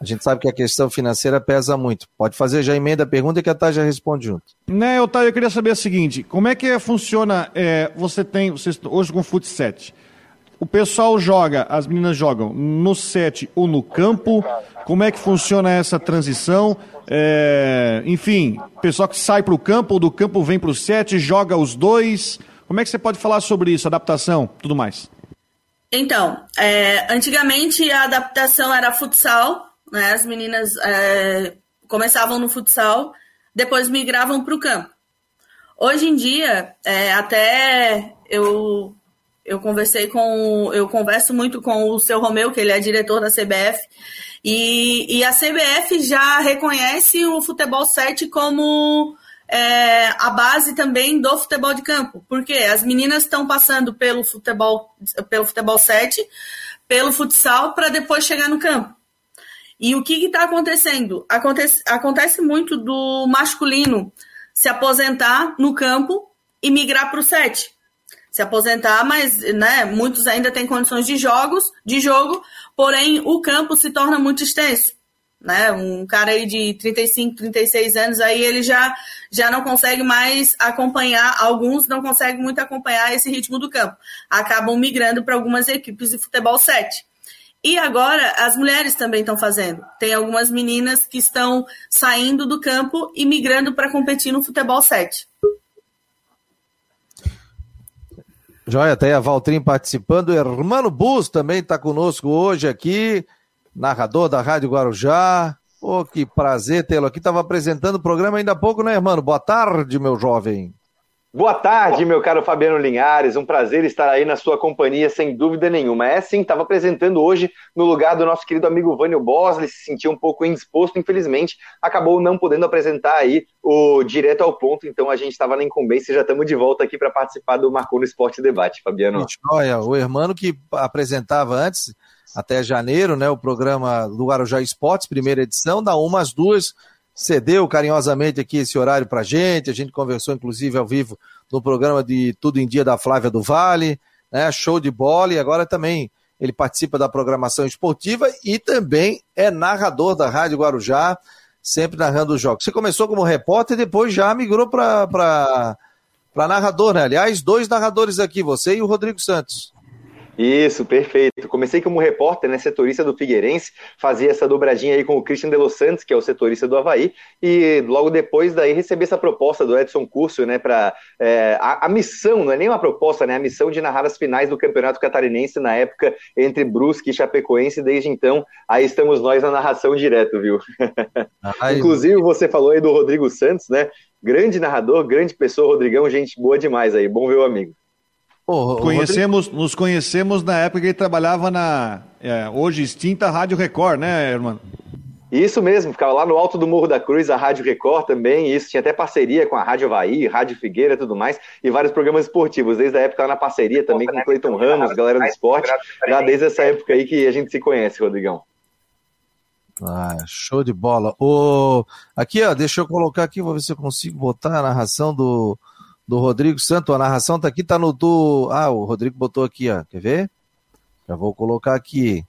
a gente sabe que a questão financeira pesa muito. Pode fazer já emenda a pergunta que a Thay já responde junto. Né, Thay, eu queria saber o seguinte: como é que funciona? É, você tem, você, hoje com o Fut 7, o pessoal joga, as meninas jogam no set ou no campo? Como é que funciona essa transição? É, enfim, pessoal que sai para o campo ou do campo vem para o set, joga os dois. Como é que você pode falar sobre isso, adaptação, tudo mais? Então, é, antigamente a adaptação era futsal, né? As meninas é, começavam no futsal, depois migravam para o campo. Hoje em dia, é, até eu eu conversei com. Eu converso muito com o seu Romeu, que ele é diretor da CBF, e, e a CBF já reconhece o futebol 7 como é, a base também do futebol de campo. Porque as meninas estão passando pelo futebol, pelo futebol 7, pelo futsal, para depois chegar no campo. E o que está acontecendo? Acontece, acontece muito do masculino se aposentar no campo e migrar para o 7 se aposentar, mas né, muitos ainda têm condições de jogos, de jogo, porém o campo se torna muito extenso. Né? Um cara aí de 35, 36 anos aí ele já, já não consegue mais acompanhar, alguns não conseguem muito acompanhar esse ritmo do campo. Acabam migrando para algumas equipes de futebol 7. E agora as mulheres também estão fazendo. Tem algumas meninas que estão saindo do campo e migrando para competir no futebol 7. Joia, até a Valtrim participando. Hermano Bus também está conosco hoje aqui, narrador da Rádio Guarujá. Pô, que prazer tê-lo aqui. Estava apresentando o programa ainda há pouco, né, irmão? Boa tarde, meu jovem. Boa tarde, meu caro Fabiano Linhares. Um prazer estar aí na sua companhia, sem dúvida nenhuma. É sim, estava apresentando hoje no lugar do nosso querido amigo Vânio Bosley, se sentiu um pouco indisposto, infelizmente, acabou não podendo apresentar aí o direto ao ponto, então a gente estava na incumbência e já estamos de volta aqui para participar do Marcou no Esporte Debate, Fabiano. Olha, o irmão que apresentava antes, até janeiro, né, o programa do Guarujá Esportes, primeira edição, da uma às duas cedeu carinhosamente aqui esse horário para gente. A gente conversou, inclusive, ao vivo no programa de Tudo em Dia da Flávia do Vale. né? Show de bola e agora também ele participa da programação esportiva e também é narrador da Rádio Guarujá, sempre narrando os jogos. Você começou como repórter e depois já migrou para narrador, né? Aliás, dois narradores aqui, você e o Rodrigo Santos. Isso, perfeito. Comecei como repórter, né, setorista do Figueirense, fazia essa dobradinha aí com o Christian de Los Santos, que é o setorista do Havaí, e logo depois daí recebi essa proposta do Edson Curso, né, para é, a, a, missão, não é nem uma proposta, né, a missão de narrar as finais do Campeonato Catarinense na época entre Brusque e Chapecoense, desde então, aí estamos nós na narração direto, viu? Ai, Inclusive, você falou aí do Rodrigo Santos, né, grande narrador, grande pessoa, Rodrigão, gente boa demais aí, bom ver o amigo. Pô, Conhecemos, Rodrigo... Nos conhecemos na época que ele trabalhava na é, hoje extinta Rádio Record, né, irmão? Isso mesmo, ficava lá no alto do Morro da Cruz, a Rádio Record também, isso tinha até parceria com a Rádio Havaí, Rádio Figueira e tudo mais, e vários programas esportivos, desde a época lá na parceria também com o Cleiton Ramos, galera do esporte, já desde essa época aí que a gente se conhece, Rodrigão. Ah, show de bola. O... Aqui, ó, deixa eu colocar aqui, vou ver se eu consigo botar a narração do, do Rodrigo Santos. A narração tá aqui, tá no do. Ah, o Rodrigo botou aqui, ó. Quer ver? Já vou colocar aqui.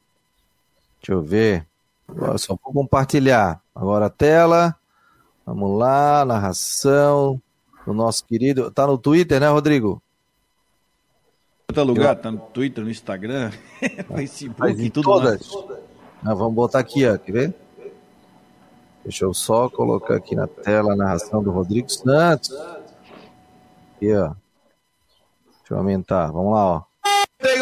Deixa eu ver. Agora só vou compartilhar. Agora a tela. Vamos lá, narração do nosso querido. Tá no Twitter, né, Rodrigo? Outro lugar, tá no Twitter, no Instagram, Facebook, e tudo todas. Vamos botar aqui, ó. Quer ver? Deixa eu só colocar aqui na tela a narração do Rodrigo Santos. Aqui, ó. Deixa eu aumentar. Vamos lá, ó.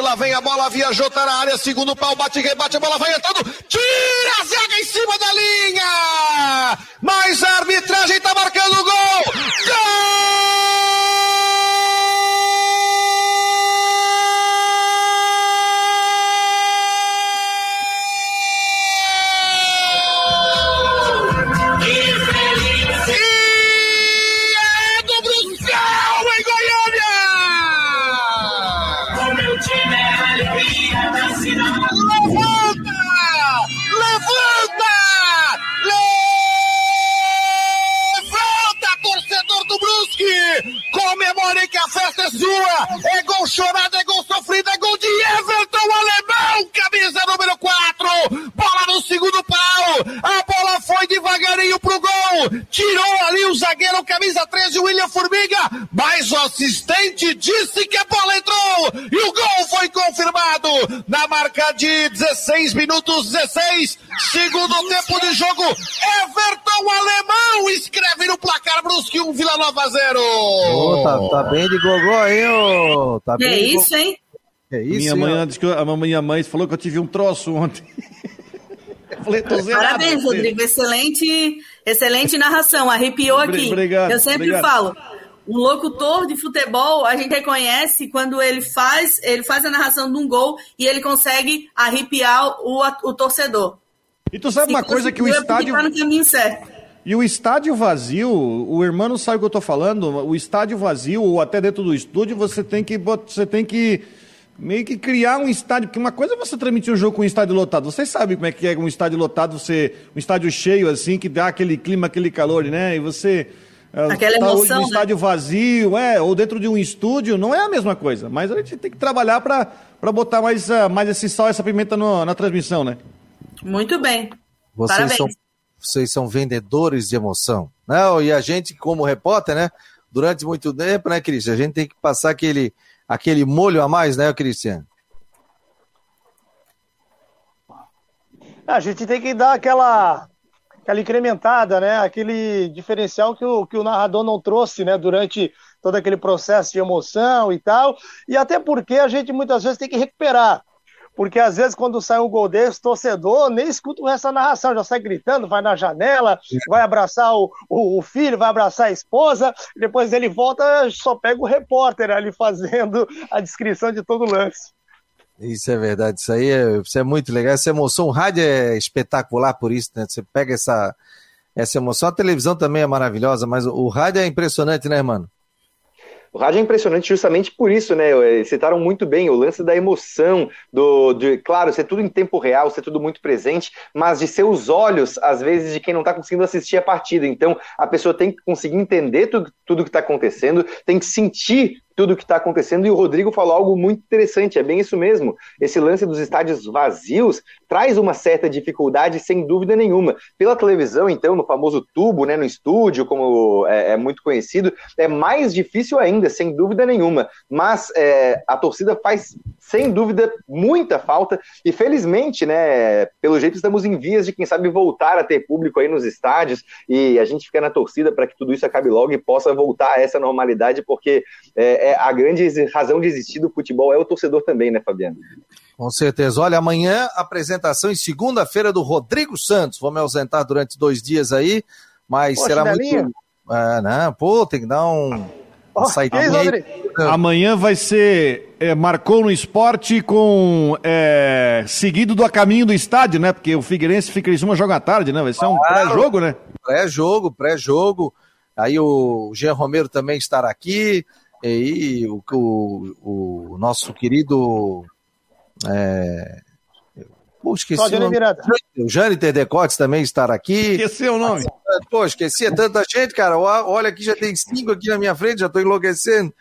Lá vem a bola, viajou, tá na área, segundo pau, bate, rebate, a bola vai entrando, tira a zaga em cima da linha! Mas a arbitragem tá marcando o gol! Gol! Chorada, é gol sofrido, é gol de Everton Alemão, camisa número 4. Bola no segundo pau. A bola foi devagarinho pro gol. Tirou ali o zagueiro, camisa 13, William Formiga. Mas o assistente disse que a bola entrou. E o gol foi confirmado. Na marca de 16 minutos 16. Segundo tempo de jogo. Everton Alemão escreve no placar Brusque 1, Vila Nova 0. Oh, tá, tá, bem de gogó aí, ô. Tá é isso, hein? É isso, minha mãe, disse que eu, a minha mãe falou que eu tive um troço ontem. falei, tô zerado, Parabéns, Rodrigo. Excelente, excelente narração. Arrepiou aqui. Obrigado, eu sempre obrigado. falo. Um locutor de futebol, a gente reconhece quando ele faz, ele faz a narração de um gol e ele consegue arrepiar o, o torcedor. E tu sabe Se uma coisa que o estádio. Tá no caminho certo. E o estádio vazio, o irmão não sabe o que eu estou falando, o estádio vazio, ou até dentro do estúdio, você tem que. Você tem que meio que criar um estádio, porque uma coisa é você transmitir um jogo com um estádio lotado. Vocês sabem como é que é um estádio lotado, você, um estádio cheio assim, que dá aquele clima, aquele calor, né? E você é, Aquela tá emoção, um né? estádio vazio, é, ou dentro de um estúdio, não é a mesma coisa. Mas a gente tem que trabalhar para botar mais, uh, mais esse sal, essa pimenta no, na transmissão, né? Muito bem. Vocês Parabéns. são, vocês são vendedores de emoção. Não, e a gente, como repórter, né? Durante muito tempo, né, Cristian? A gente tem que passar aquele aquele molho a mais, né, Cristiano? A gente tem que dar aquela aquela incrementada, né? Aquele diferencial que o, que o narrador não trouxe, né? Durante todo aquele processo de emoção e tal. E até porque a gente muitas vezes tem que recuperar. Porque às vezes, quando sai um gol desse, torcedor nem escuta o resto da narração, já sai gritando, vai na janela, vai abraçar o, o, o filho, vai abraçar a esposa, depois ele volta, só pega o repórter ali fazendo a descrição de todo o lance. Isso é verdade, isso aí é, isso é muito legal. Essa emoção, o rádio é espetacular por isso, né? Você pega essa, essa emoção, a televisão também é maravilhosa, mas o rádio é impressionante, né, mano? O rádio é impressionante justamente por isso, né? Eh, citaram muito bem o lance da emoção, do, de, claro, ser tudo em tempo real, ser tudo muito presente, mas de ser os olhos, às vezes, de quem não está conseguindo assistir a partida. Então, a pessoa tem que conseguir entender tudo, tudo que está acontecendo, tem que sentir tudo que está acontecendo. E o Rodrigo falou algo muito interessante, é bem isso mesmo. Esse lance dos estádios vazios traz uma certa dificuldade, sem dúvida nenhuma. Pela televisão, então, no famoso tubo, né, no estúdio, como é, é muito conhecido, é mais difícil ainda, sem dúvida nenhuma. Mas é, a torcida faz, sem dúvida, muita falta. E felizmente, né, pelo jeito estamos em vias de, quem sabe, voltar a ter público aí nos estádios. E a gente fica na torcida para que tudo isso acabe logo e possa voltar a essa normalidade, porque é, é, a grande razão de existir do futebol é o torcedor também, né, Fabiano? Com certeza. Olha, amanhã apresentação em segunda-feira do Rodrigo Santos. Vou me ausentar durante dois dias aí, mas Poxa, será muito. É, não, pô, tem que dar um. Oh, Amanhã vai ser é, marcou no esporte com é, seguido do caminho do estádio, né? Porque o Figueirense fica uma joga à tarde, né? Vai ser um claro, pré-jogo, né? Pré-jogo, pré-jogo. Aí o Jean Romero também estará aqui. E o, o, o nosso querido. É... Pô, esqueci o nome. O Jâniter Decotes também estará aqui. Esqueceu o nome. Pô, esqueci, é tanta gente, cara. Olha aqui, já tem cinco aqui na minha frente, já estou enlouquecendo.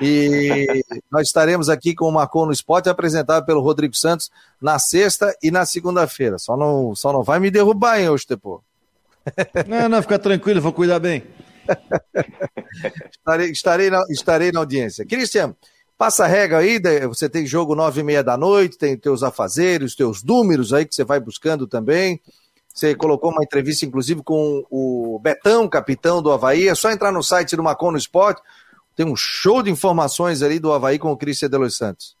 E nós estaremos aqui com o Marcon no Esporte, apresentado pelo Rodrigo Santos na sexta e na segunda-feira. Só não, só não vai me derrubar, hein, hoje, Tepô. Não, não, fica tranquilo, vou cuidar bem. estarei, estarei, na, estarei na audiência. Cristian, passa a regra aí, você tem jogo nove e meia da noite, tem teus afazeres, teus números aí que você vai buscando também. Você colocou uma entrevista, inclusive, com o Betão, capitão do Havaí. É só entrar no site do Macon no Esporte. Tem um show de informações ali do Havaí com o Cristian de Los Santos.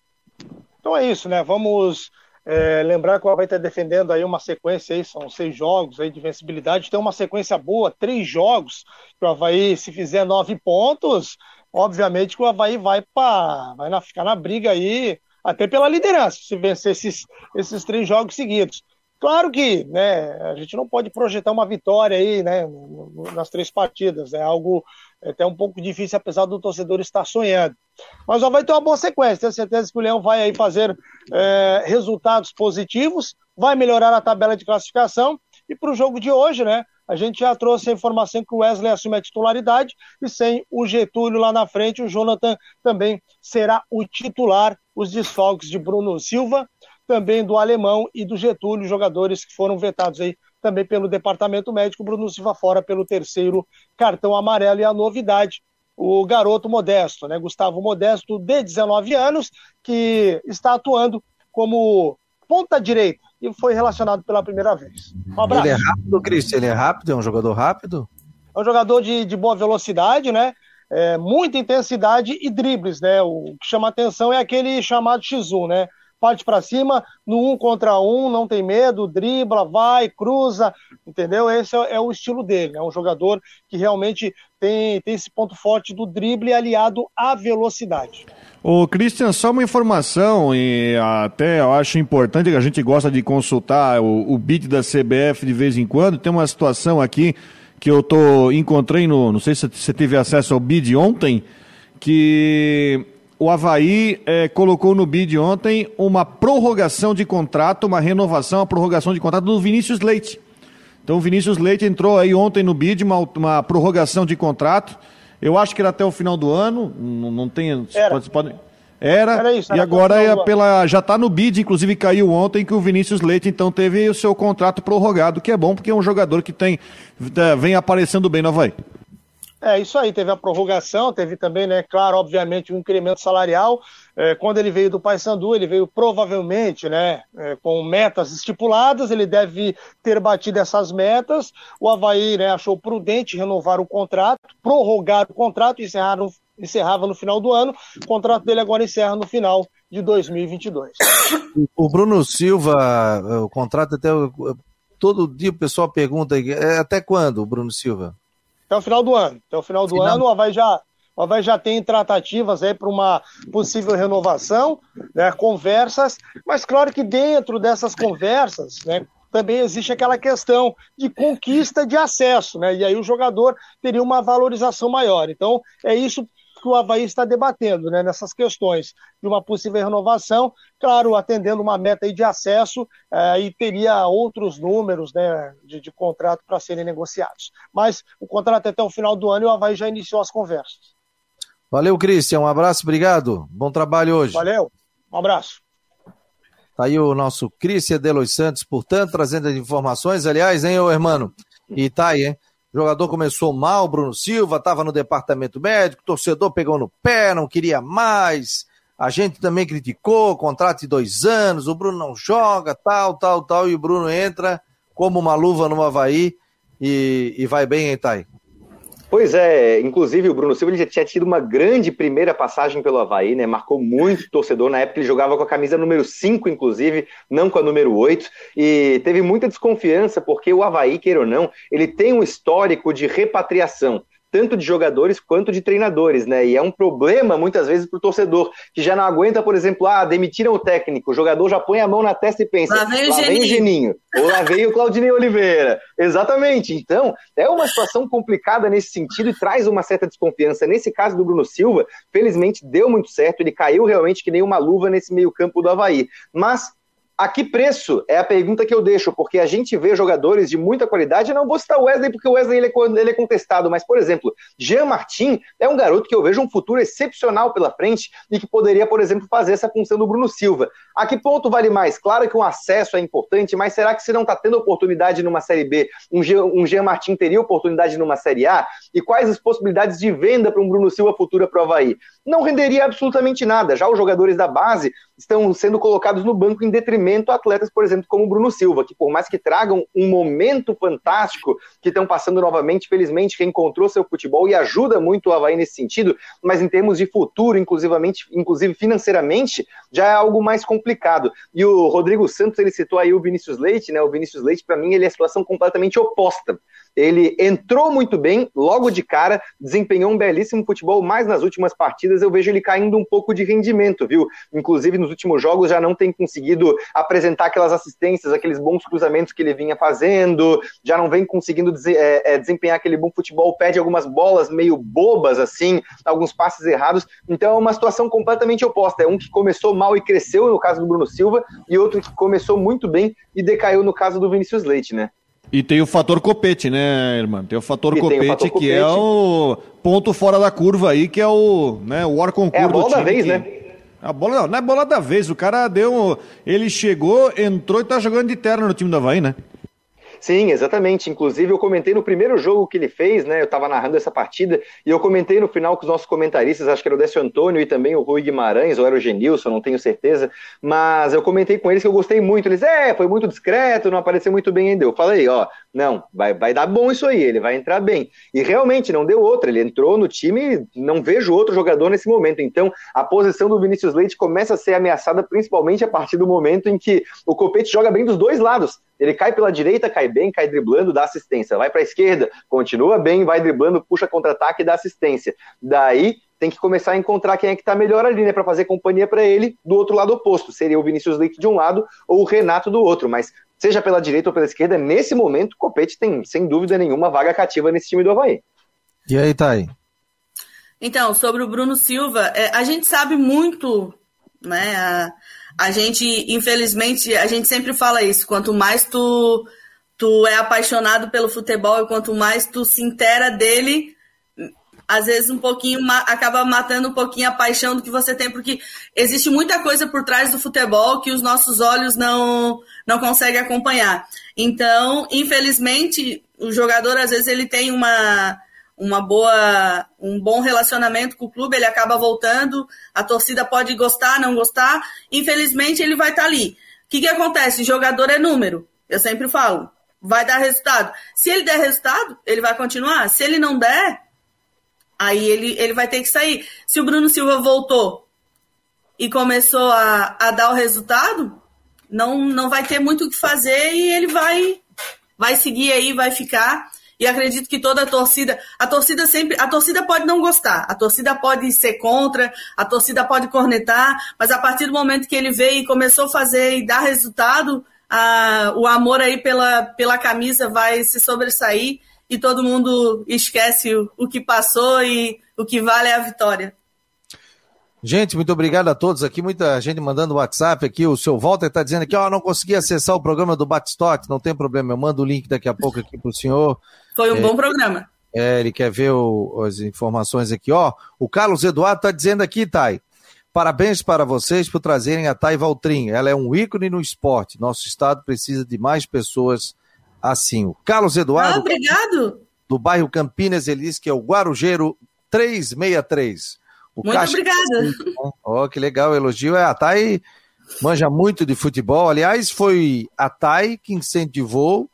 Então é isso, né? Vamos é, lembrar que o Havaí está defendendo aí uma sequência aí, são seis jogos aí de vencibilidade, tem uma sequência boa, três jogos, que o Havaí, se fizer nove pontos, obviamente que o Havaí vai, pra, vai na, ficar na briga aí, até pela liderança, se vencer esses, esses três jogos seguidos. Claro que né, a gente não pode projetar uma vitória aí né, nas três partidas, é algo até um pouco difícil, apesar do torcedor estar sonhando. Mas vai ter uma boa sequência, tenho certeza que o Leão vai aí fazer é, resultados positivos, vai melhorar a tabela de classificação. E para o jogo de hoje, né? A gente já trouxe a informação que o Wesley assume a titularidade e sem o Getúlio lá na frente, o Jonathan também será o titular. Os desfalques de Bruno Silva, também do Alemão e do Getúlio, jogadores que foram vetados aí também pelo departamento médico, Bruno Silva fora pelo terceiro cartão amarelo e a novidade, o garoto Modesto, né? Gustavo Modesto, de 19 anos, que está atuando como ponta direita e foi relacionado pela primeira vez. Um abraço. Ele é rápido, Cristian? Ele é rápido? É um jogador rápido? É um jogador de, de boa velocidade, né? É, muita intensidade e dribles, né? O que chama atenção é aquele chamado X1, né? Parte para cima, no um contra um, não tem medo, dribla, vai, cruza, entendeu? Esse é, é o estilo dele, é um jogador que realmente tem, tem esse ponto forte do drible aliado à velocidade. Ô, Christian, só uma informação, e até eu acho importante que a gente gosta de consultar o, o bid da CBF de vez em quando. Tem uma situação aqui que eu tô encontrei no. Não sei se você teve acesso ao bid ontem, que o Havaí é, colocou no bid ontem uma prorrogação de contrato, uma renovação, uma prorrogação de contrato do Vinícius Leite. Então o Vinícius Leite entrou aí ontem no bid, uma, uma prorrogação de contrato. Eu acho que era até o final do ano, não, não tem. Era. Pode, pode, era, era isso, e agora é pela, já está no bid, inclusive caiu ontem que o Vinícius Leite então teve o seu contrato prorrogado, que é bom porque é um jogador que tem é, vem aparecendo bem no Havaí. É, isso aí, teve a prorrogação, teve também, né, claro, obviamente, um incremento salarial. É, quando ele veio do Paysandu, ele veio provavelmente, né, é, com metas estipuladas, ele deve ter batido essas metas. O Havaí, né, achou prudente renovar o contrato, prorrogar o contrato encerrar no, encerrava no final do ano. O contrato dele agora encerra no final de 2022. O Bruno Silva, o contrato até todo dia o pessoal pergunta, é até quando, Bruno Silva? Até o final do ano. Até o final do final. ano, o Havaí já, o Havaí já tem tratativas aí para uma possível renovação, né, conversas, mas claro que dentro dessas conversas, né, também existe aquela questão de conquista de acesso, né? E aí o jogador teria uma valorização maior. Então, é isso que o Havaí está debatendo né, nessas questões de uma possível renovação, claro, atendendo uma meta de acesso eh, e teria outros números né, de, de contrato para serem negociados. Mas o contrato é até o final do ano e o Havaí já iniciou as conversas. Valeu, Cristian. Um abraço, obrigado. Bom trabalho hoje. Valeu. Um abraço. Tá aí o nosso Cristian de Los Santos, portanto, trazendo as informações. Aliás, hein, ô irmão? E tá aí, hein? O jogador começou mal, Bruno Silva, estava no departamento médico, torcedor pegou no pé, não queria mais. A gente também criticou, contrato de dois anos, o Bruno não joga, tal, tal, tal, e o Bruno entra como uma luva no Havaí e, e vai bem, hein, Thay? Pois é, inclusive o Bruno Silva ele já tinha tido uma grande primeira passagem pelo Havaí, né? Marcou muito torcedor. Na época ele jogava com a camisa número 5, inclusive, não com a número 8. E teve muita desconfiança, porque o Havaí, queira ou não, ele tem um histórico de repatriação tanto de jogadores quanto de treinadores, né? E é um problema muitas vezes para o torcedor, que já não aguenta, por exemplo, ah, demitiram o técnico, o jogador já põe a mão na testa e pensa, lá vem o, lá Geninho. Vem o Geninho, ou lá vem o Claudinei Oliveira. Exatamente. Então, é uma situação complicada nesse sentido e traz uma certa desconfiança. Nesse caso do Bruno Silva, felizmente deu muito certo, ele caiu realmente que nem uma luva nesse meio-campo do Havaí. Mas a que preço? É a pergunta que eu deixo, porque a gente vê jogadores de muita qualidade. Eu não vou citar o Wesley, porque o Wesley ele é, ele é contestado, mas, por exemplo, Jean Martin é um garoto que eu vejo um futuro excepcional pela frente e que poderia, por exemplo, fazer essa função do Bruno Silva. A que ponto vale mais? Claro que um acesso é importante, mas será que se não está tendo oportunidade numa Série B, um Jean, um Jean Martin teria oportunidade numa Série A? E quais as possibilidades de venda para um Bruno Silva futura para o Havaí? Não renderia absolutamente nada. Já os jogadores da base estão sendo colocados no banco em detrimento atletas, por exemplo, como o Bruno Silva, que por mais que tragam um momento fantástico, que estão passando novamente, felizmente reencontrou seu futebol e ajuda muito o Havaí nesse sentido, mas em termos de futuro, inclusivamente, inclusive financeiramente, já é algo mais complicado. E o Rodrigo Santos, ele citou aí o Vinícius Leite, né? O Vinícius Leite, para mim, ele é a situação completamente oposta. Ele entrou muito bem, logo de cara, desempenhou um belíssimo futebol, mas nas últimas partidas eu vejo ele caindo um pouco de rendimento, viu? Inclusive nos últimos jogos já não tem conseguido apresentar aquelas assistências, aqueles bons cruzamentos que ele vinha fazendo, já não vem conseguindo é, é, desempenhar aquele bom futebol, perde algumas bolas meio bobas, assim, alguns passes errados. Então é uma situação completamente oposta. É um que começou mal e cresceu, no caso do Bruno Silva, e outro que começou muito bem e decaiu no caso do Vinícius Leite, né? E tem o fator copete, né, irmão? Tem o fator, E tem o copete, fator que copete. é o ponto fora da curva aí, que é o, né, o ar concurso É a bola da vez, que- né? A bola não, não é bola da vez. O cara deu. Ele chegou, entrou e tá jogando de terno no time do Havaí, né? Sim, exatamente. Inclusive, eu comentei no primeiro jogo que ele fez, né? Eu estava narrando essa partida, e eu comentei no final com os nossos comentaristas, acho que era o Décio Antônio e também o Rui Guimarães, ou era o Genilson, não tenho certeza, mas eu comentei com eles que eu gostei muito. Eles, é, foi muito discreto, não apareceu muito bem ainda. Eu falei, ó, não, vai, vai dar bom isso aí, ele vai entrar bem. E realmente não deu outra, ele entrou no time, não vejo outro jogador nesse momento. Então, a posição do Vinícius Leite começa a ser ameaçada principalmente a partir do momento em que o Copete joga bem dos dois lados. Ele cai pela direita, cai bem, cai driblando, dá assistência. Vai para a esquerda, continua bem, vai driblando, puxa contra-ataque e dá assistência. Daí tem que começar a encontrar quem é que tá melhor ali, né, para fazer companhia para ele do outro lado oposto. Seria o Vinícius Leite de um lado ou o Renato do outro, mas seja pela direita ou pela esquerda, nesse momento o Copete tem, sem dúvida nenhuma, vaga cativa nesse time do Havaí. E aí, Thay? Então, sobre o Bruno Silva, é, a gente sabe muito, né? A, a gente, infelizmente, a gente sempre fala isso. Quanto mais tu, tu é apaixonado pelo futebol e quanto mais tu se intera dele, às vezes um pouquinho acaba matando um pouquinho a paixão do que você tem, porque existe muita coisa por trás do futebol que os nossos olhos não não conseguem acompanhar. Então, infelizmente, o jogador às vezes ele tem uma uma boa um bom relacionamento com o clube, ele acaba voltando, a torcida pode gostar, não gostar, infelizmente ele vai estar ali. O que que acontece? Jogador é número. Eu sempre falo, vai dar resultado. Se ele der resultado, ele vai continuar. Se ele não der, aí ele, ele vai ter que sair. Se o Bruno Silva voltou e começou a, a dar o resultado, não, não vai ter muito o que fazer e ele vai, vai seguir aí, vai ficar. E acredito que toda a torcida, a torcida sempre, a torcida pode não gostar, a torcida pode ser contra, a torcida pode cornetar, mas a partir do momento que ele veio e começou a fazer e dar resultado, a, o amor aí pela, pela camisa vai se sobressair e todo mundo esquece o, que passou e o que vale é a vitória. Gente, muito obrigado a todos aqui. Muita gente mandando WhatsApp aqui. O seu Walter está dizendo aqui, ó, não consegui acessar o programa do Batistote. Não tem problema, eu mando o link daqui a pouco aqui para o senhor. Foi um É. bom programa. É, ele quer ver o, as informações aqui, ó. O Carlos Eduardo está dizendo aqui, Thay. Parabéns para vocês por trazerem a Thay Valtrin. Ela é um ícone no esporte. Nosso estado precisa de mais pessoas assim. O Carlos Eduardo. Ah, obrigado. Do bairro Campinas, ele diz que é o Guarujeiro 363. O Muito Caixa... obrigada. Ó, oh, que legal o elogio. É, a Thay manja muito de futebol. Aliás, foi a Thay que incentivou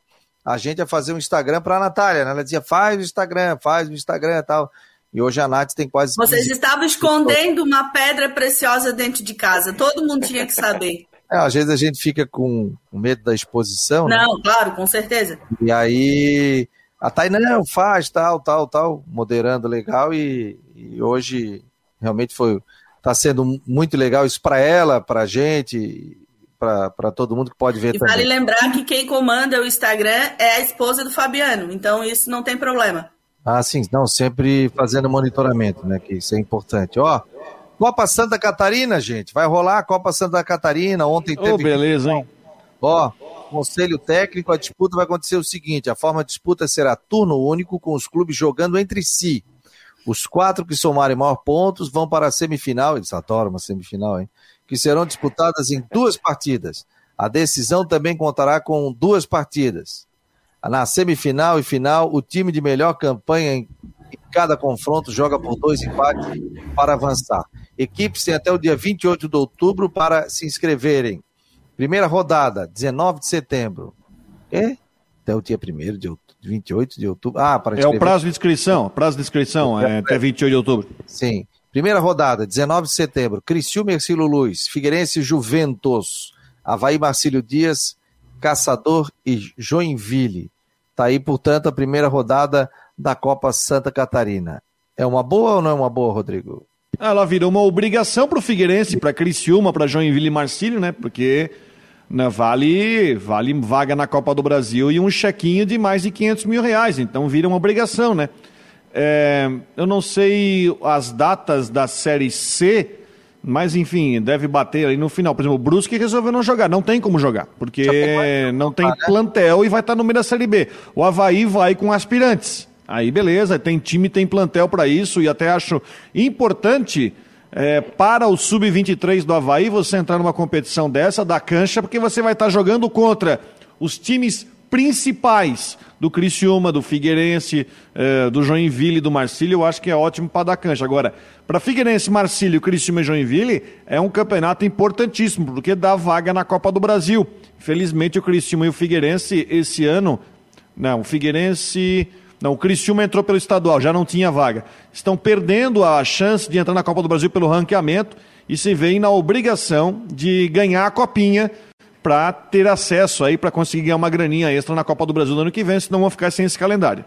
a gente a fazer um Instagram para a Natália. Né? Ela dizia, faz o Instagram, faz o Instagram e tal. E hoje a Nath tem quase. Vocês 15... estavam escondendo uma pedra preciosa dentro de casa. Todo mundo tinha que saber. É, às vezes a gente fica com medo da exposição. Né? Não, né? claro, com certeza. E aí a Thay, não, faz, tal, tal, tal, moderando legal. E, e hoje realmente foi. Está sendo muito legal isso para ela, para a gente, para todo mundo que pode ver e também. vale lembrar que quem comanda o Instagram é a esposa do Fabiano, então isso não tem problema. Ah, sim, não, sempre fazendo monitoramento, né? Que isso é importante. Ó, Copa Santa Catarina, gente, vai rolar a Copa Santa Catarina. Ontem teve. Oh, beleza, hein? Ó, conselho técnico, a disputa vai acontecer o seguinte: a forma de disputa será turno único, com os clubes jogando entre si. Os quatro que somarem maior pontos vão para a semifinal. Eles adoram uma semifinal, hein? que serão disputadas em duas partidas. A decisão também contará com duas partidas. Na semifinal e final, o time de melhor campanha em cada confronto joga por dois empates para avançar. Equipes têm até o dia 28 de outubro para se inscreverem. Primeira rodada, 19 de setembro. É? Até o dia 1 de outubro, 28 de outubro. Ah, para É o prazo de inscrição. Prazo de inscrição é até 28 de outubro. Sim. Primeira rodada, 19 de setembro, Criciúma Ercílio Luz, Figueirense Juventus, Havaí Marcílio Dias, Caçador e Joinville. Tá aí, portanto, a primeira rodada da Copa Santa Catarina. É uma boa ou não é uma boa, Rodrigo? Ela virou uma obrigação para o Figueirense, para Criciúma, para Joinville e Marcílio, né? Porque né, vale, vale vaga na Copa do Brasil e um chequinho de mais de 500 mil reais. Então vira uma obrigação, né? É, eu não sei as datas da Série C, mas enfim, deve bater aí no final. Por exemplo, o Brusque resolveu não jogar, não tem como jogar, porque não tem plantel e vai estar no meio da Série B. O Havaí vai com aspirantes. Aí beleza, tem time, tem plantel para isso e até acho importante é, para o Sub-23 do Havaí você entrar numa competição dessa, da cancha, porque você vai estar jogando contra os times principais do Criciúma, do Figueirense, eh, do Joinville, do Marcílio, eu acho que é ótimo para dar cancha. Agora, para Figueirense, Marcílio, Criciúma e Joinville, é um campeonato importantíssimo, porque dá vaga na Copa do Brasil. Felizmente, o Criciúma e o Figueirense, esse ano, não, o Figueirense... Não, o Criciúma entrou pelo estadual, já não tinha vaga. Estão perdendo a chance de entrar na Copa do Brasil pelo ranqueamento e se veem na obrigação de ganhar a copinha para ter acesso aí, para conseguir ganhar uma graninha extra na Copa do Brasil no ano que vem, senão vão ficar sem esse calendário.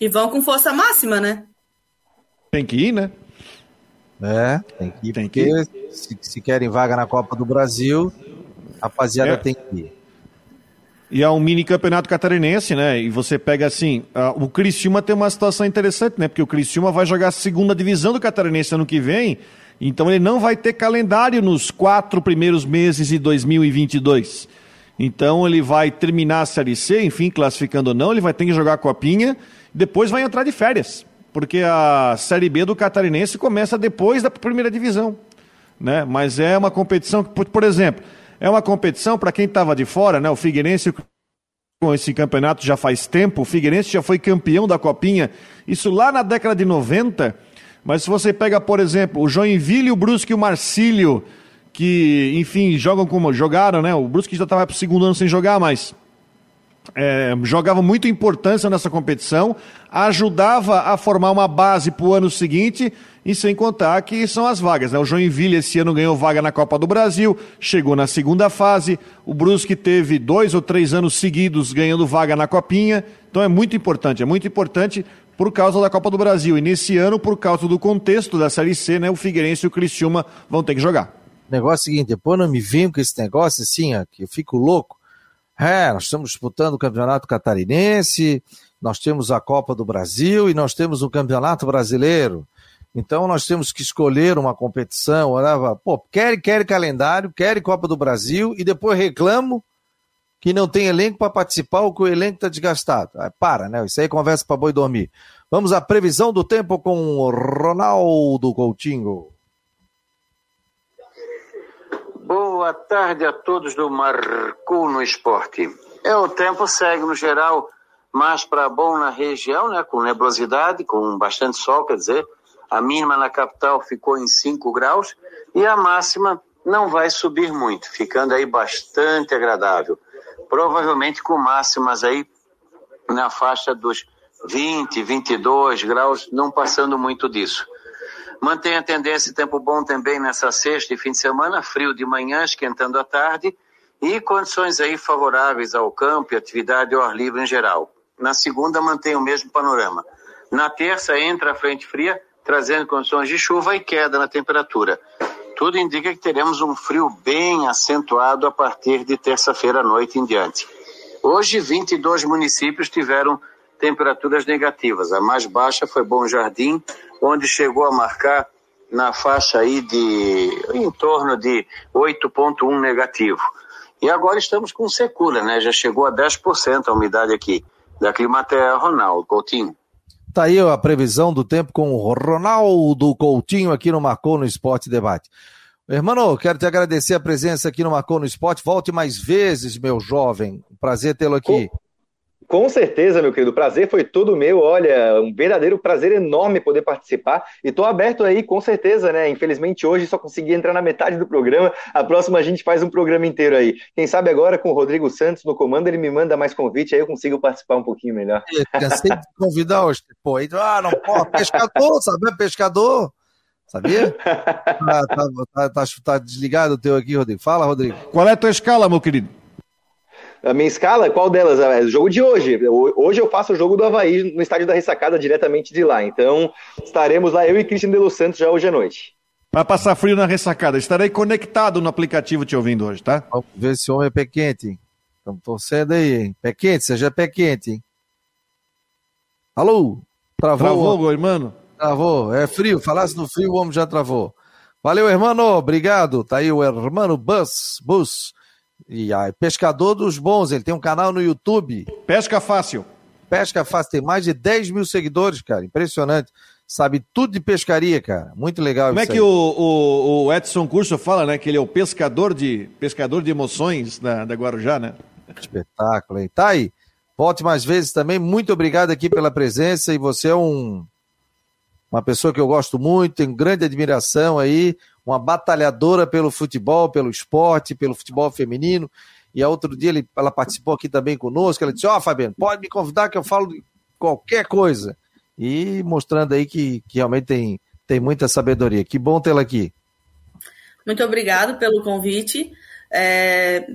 E vão com força máxima, né? Tem que ir, né? É, tem que ir, tem que ir. Se, se, querem vaga na Copa do Brasil, a rapaziada é. tem que ir. E é um mini campeonato catarinense, né? E você pega assim, uh, o Criciúma tem uma situação interessante, né? Porque o Criciúma vai jogar a segunda divisão do catarinense ano que vem então ele não vai ter calendário nos quatro primeiros meses de 2022. Então ele vai terminar a Série C, enfim, classificando ou não, ele vai ter que jogar a copinha, depois vai entrar de férias, porque a Série B do Catarinense começa depois da primeira divisão. Né? Mas é uma competição que, por exemplo, é uma competição para quem estava de fora, né? o Figueirense com esse campeonato já faz tempo, o Figueirense já foi campeão da copinha, isso lá na década de 90 mas se você pega, por exemplo, o Joinville, o Brusque e o Marcílio, que, enfim, jogam como jogaram, né? O Brusque já estava para o segundo ano sem jogar, mas é, jogava muito importância nessa competição, ajudava a formar uma base para o ano seguinte, e sem contar que são as vagas. Né? O Joinville esse ano ganhou vaga na Copa do Brasil, chegou na segunda fase, o Brusque teve dois ou três anos seguidos ganhando vaga na Copinha, então é muito importante, é muito importante por causa da Copa do Brasil. E nesse ano, por causa do contexto da Série C, né, o Figueirense e o Criciúma vão ter que jogar. O negócio é o seguinte, depois não me vem com esse negócio assim, ó, que eu fico louco. É, nós estamos disputando o Campeonato Catarinense, nós temos a Copa do Brasil e nós temos o Campeonato Brasileiro. Então nós temos que escolher uma competição. Olhava, pô, quer, quer calendário, quer Copa do Brasil e depois reclamo que não tem elenco para participar ou que o elenco está desgastado. Aí, para, né? Isso aí é conversa para boi dormir. Vamos à previsão do tempo com Ronaldo Coutinho. Boa tarde a todos do Marcou no Esporte. É, o tempo segue no geral mais para bom na região, né, com nebulosidade, com bastante sol, quer dizer, a mínima na capital ficou em 5 graus e a máxima não vai subir muito, ficando aí bastante agradável. Provavelmente com máximas aí na faixa dos 20, 22 graus, não passando muito disso. Mantém a tendência tempo bom também nessa sexta e fim de semana, frio de manhã, esquentando à tarde, e condições aí favoráveis ao campo e atividade ao ar livre em geral. Na segunda, mantém o mesmo panorama. Na terça, entra a frente fria, trazendo condições de chuva e queda na temperatura. Tudo indica que teremos um frio bem acentuado a partir de terça-feira à noite em diante. Hoje, 22 municípios tiveram temperaturas negativas. A mais baixa foi Bom Jardim, onde chegou a marcar na faixa aí de em torno de 8.1 negativo. E agora estamos com secura, né? Já chegou a 10% a umidade aqui. Da Climaterra, Ronaldo Coutinho. Tá aí a previsão do tempo com o Ronaldo Coutinho aqui no Marcou no Esporte Debate. Irmão, quero te agradecer a presença aqui no Marcou no Esporte. Volte mais vezes, meu jovem. Prazer tê-lo aqui. Com certeza, meu querido. O prazer foi todo meu. Olha, um verdadeiro prazer enorme poder participar. E estou aberto aí, com certeza, né? Infelizmente, hoje só consegui entrar na metade do programa. A próxima a gente faz um programa inteiro aí. Quem sabe agora, com o Rodrigo Santos no comando, ele me manda mais convite, aí eu consigo participar um pouquinho melhor. Cansei de convidar hoje. Pô, aí, ah, não pode. Pescador, sabe? Pescador. Sabia? tá, tá, tá, tá, tá desligado o teu aqui, Rodrigo. Fala, Rodrigo. Qual é a tua escala, meu querido? A minha escala, qual delas? É o jogo de hoje. Hoje eu faço o jogo do Havaí no estádio da Ressacada, diretamente de lá. Então, estaremos lá, eu e Cristian de Los Santos, já hoje à noite. Para passar frio na ressacada. Estarei conectado no aplicativo te ouvindo hoje, tá? Vamos ver se o homem é pé quente. Estamos torcendo aí, hein? Pé quente, seja pé quente, hein? Alô? Travou? Travou, irmão? Travou. É frio. Falasse do frio, o homem já travou. Valeu, irmão. Obrigado. Tá aí o irmão Bus. Bus. E aí, pescador dos bons, ele tem um canal no YouTube. Pesca Fácil. Pesca Fácil, tem mais de 10 mil seguidores, cara. Impressionante. Sabe tudo de pescaria, cara. Muito legal Como é que o, o, o, Edson Curso fala, né? Que ele é o pescador de, pescador de emoções da, da Guarujá, né? Espetáculo, hein? Tá aí. Volte mais vezes também. Muito obrigado aqui pela presença. E você é um, uma pessoa que eu gosto muito, tenho grande admiração aí uma batalhadora pelo futebol, pelo esporte, pelo futebol feminino. E a outro dia ele, ela participou aqui também conosco. Ela disse: Ó, oh, Fabiano, pode me convidar que eu falo de qualquer coisa. E mostrando aí que, que realmente tem, tem muita sabedoria. Que bom tê-la aqui. Muito obrigado pelo convite. É,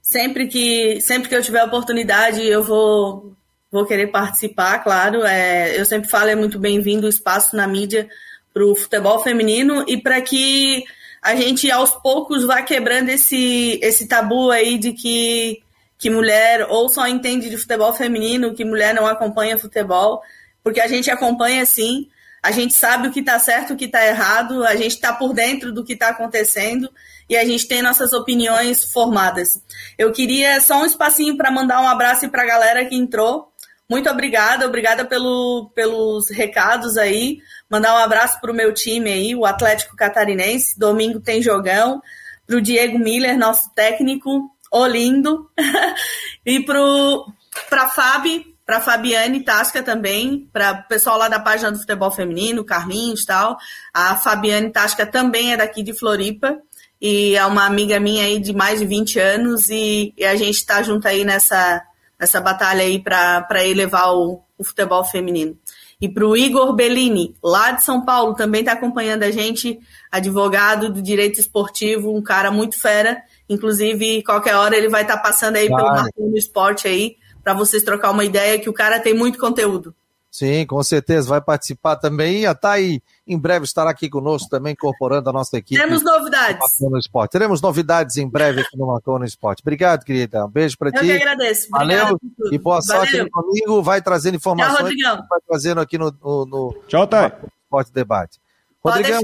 sempre, que, sempre que eu tiver oportunidade, eu vou, vou querer participar, claro. É, eu sempre falo, é muito bem-vindo o espaço na mídia para o futebol feminino e para que a gente aos poucos vá quebrando esse, esse tabu aí de que, que mulher ou só entende de futebol feminino, que mulher não acompanha futebol, porque a gente acompanha sim, a gente sabe o que está certo, o que está errado, a gente está por dentro do que está acontecendo e a gente tem nossas opiniões formadas. Eu queria só um espacinho para mandar um abraço para a galera que entrou. Muito obrigada, obrigada pelo, pelos recados aí. Mandar um abraço para o meu time aí, o Atlético Catarinense. Domingo tem jogão. Para o Diego Miller, nosso técnico, Olindo. e para a Fabi, para Fabiane Tasca também, para o pessoal lá da página do Futebol Feminino, Carlinhos e tal. A Fabiane Tasca também é daqui de Floripa e é uma amiga minha aí de mais de 20 anos e, e a gente está junto aí nessa, nessa batalha aí para elevar o, o futebol feminino. E para o Igor Bellini, lá de São Paulo, também está acompanhando a gente, advogado do direito esportivo, um cara muito fera. Inclusive, qualquer hora ele vai estar tá passando aí vai. pelo Marcão do Esporte aí, para vocês trocar uma ideia, que o cara tem muito conteúdo. Sim, com certeza, vai participar também. E tá aí, em breve estará aqui conosco também, incorporando a nossa equipe. Temos novidades. No Esporte. Teremos novidades em breve aqui no Marcou no Esporte. Obrigado, querida. Um beijo para ti. Eu que agradeço. Valeu. E boa sorte no domingo. Vai trazendo informações. Tchau, Rodrigão. Vai trazendo aqui no, no, no Tchau, Thay. Esporte Debate. Rodrigão,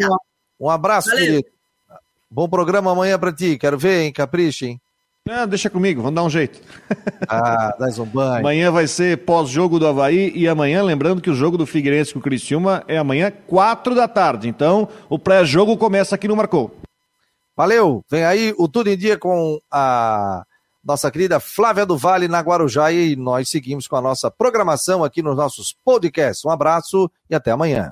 um abraço, Valeu. querido. Bom programa amanhã para ti. Quero ver, hein? Capricha, hein? Ah, deixa comigo, vamos dar um jeito. Ah, dá um banho. Amanhã vai ser pós-jogo do Havaí e amanhã, lembrando que o jogo do Figueirense com o Criciúma é amanhã, quatro da tarde. Então, o pré-jogo começa aqui no Marcou. Valeu, vem aí o Tudo em Dia com a nossa querida Flávia do Vale na Guarujá e nós seguimos com a nossa programação aqui nos nossos podcasts. Um abraço e até amanhã.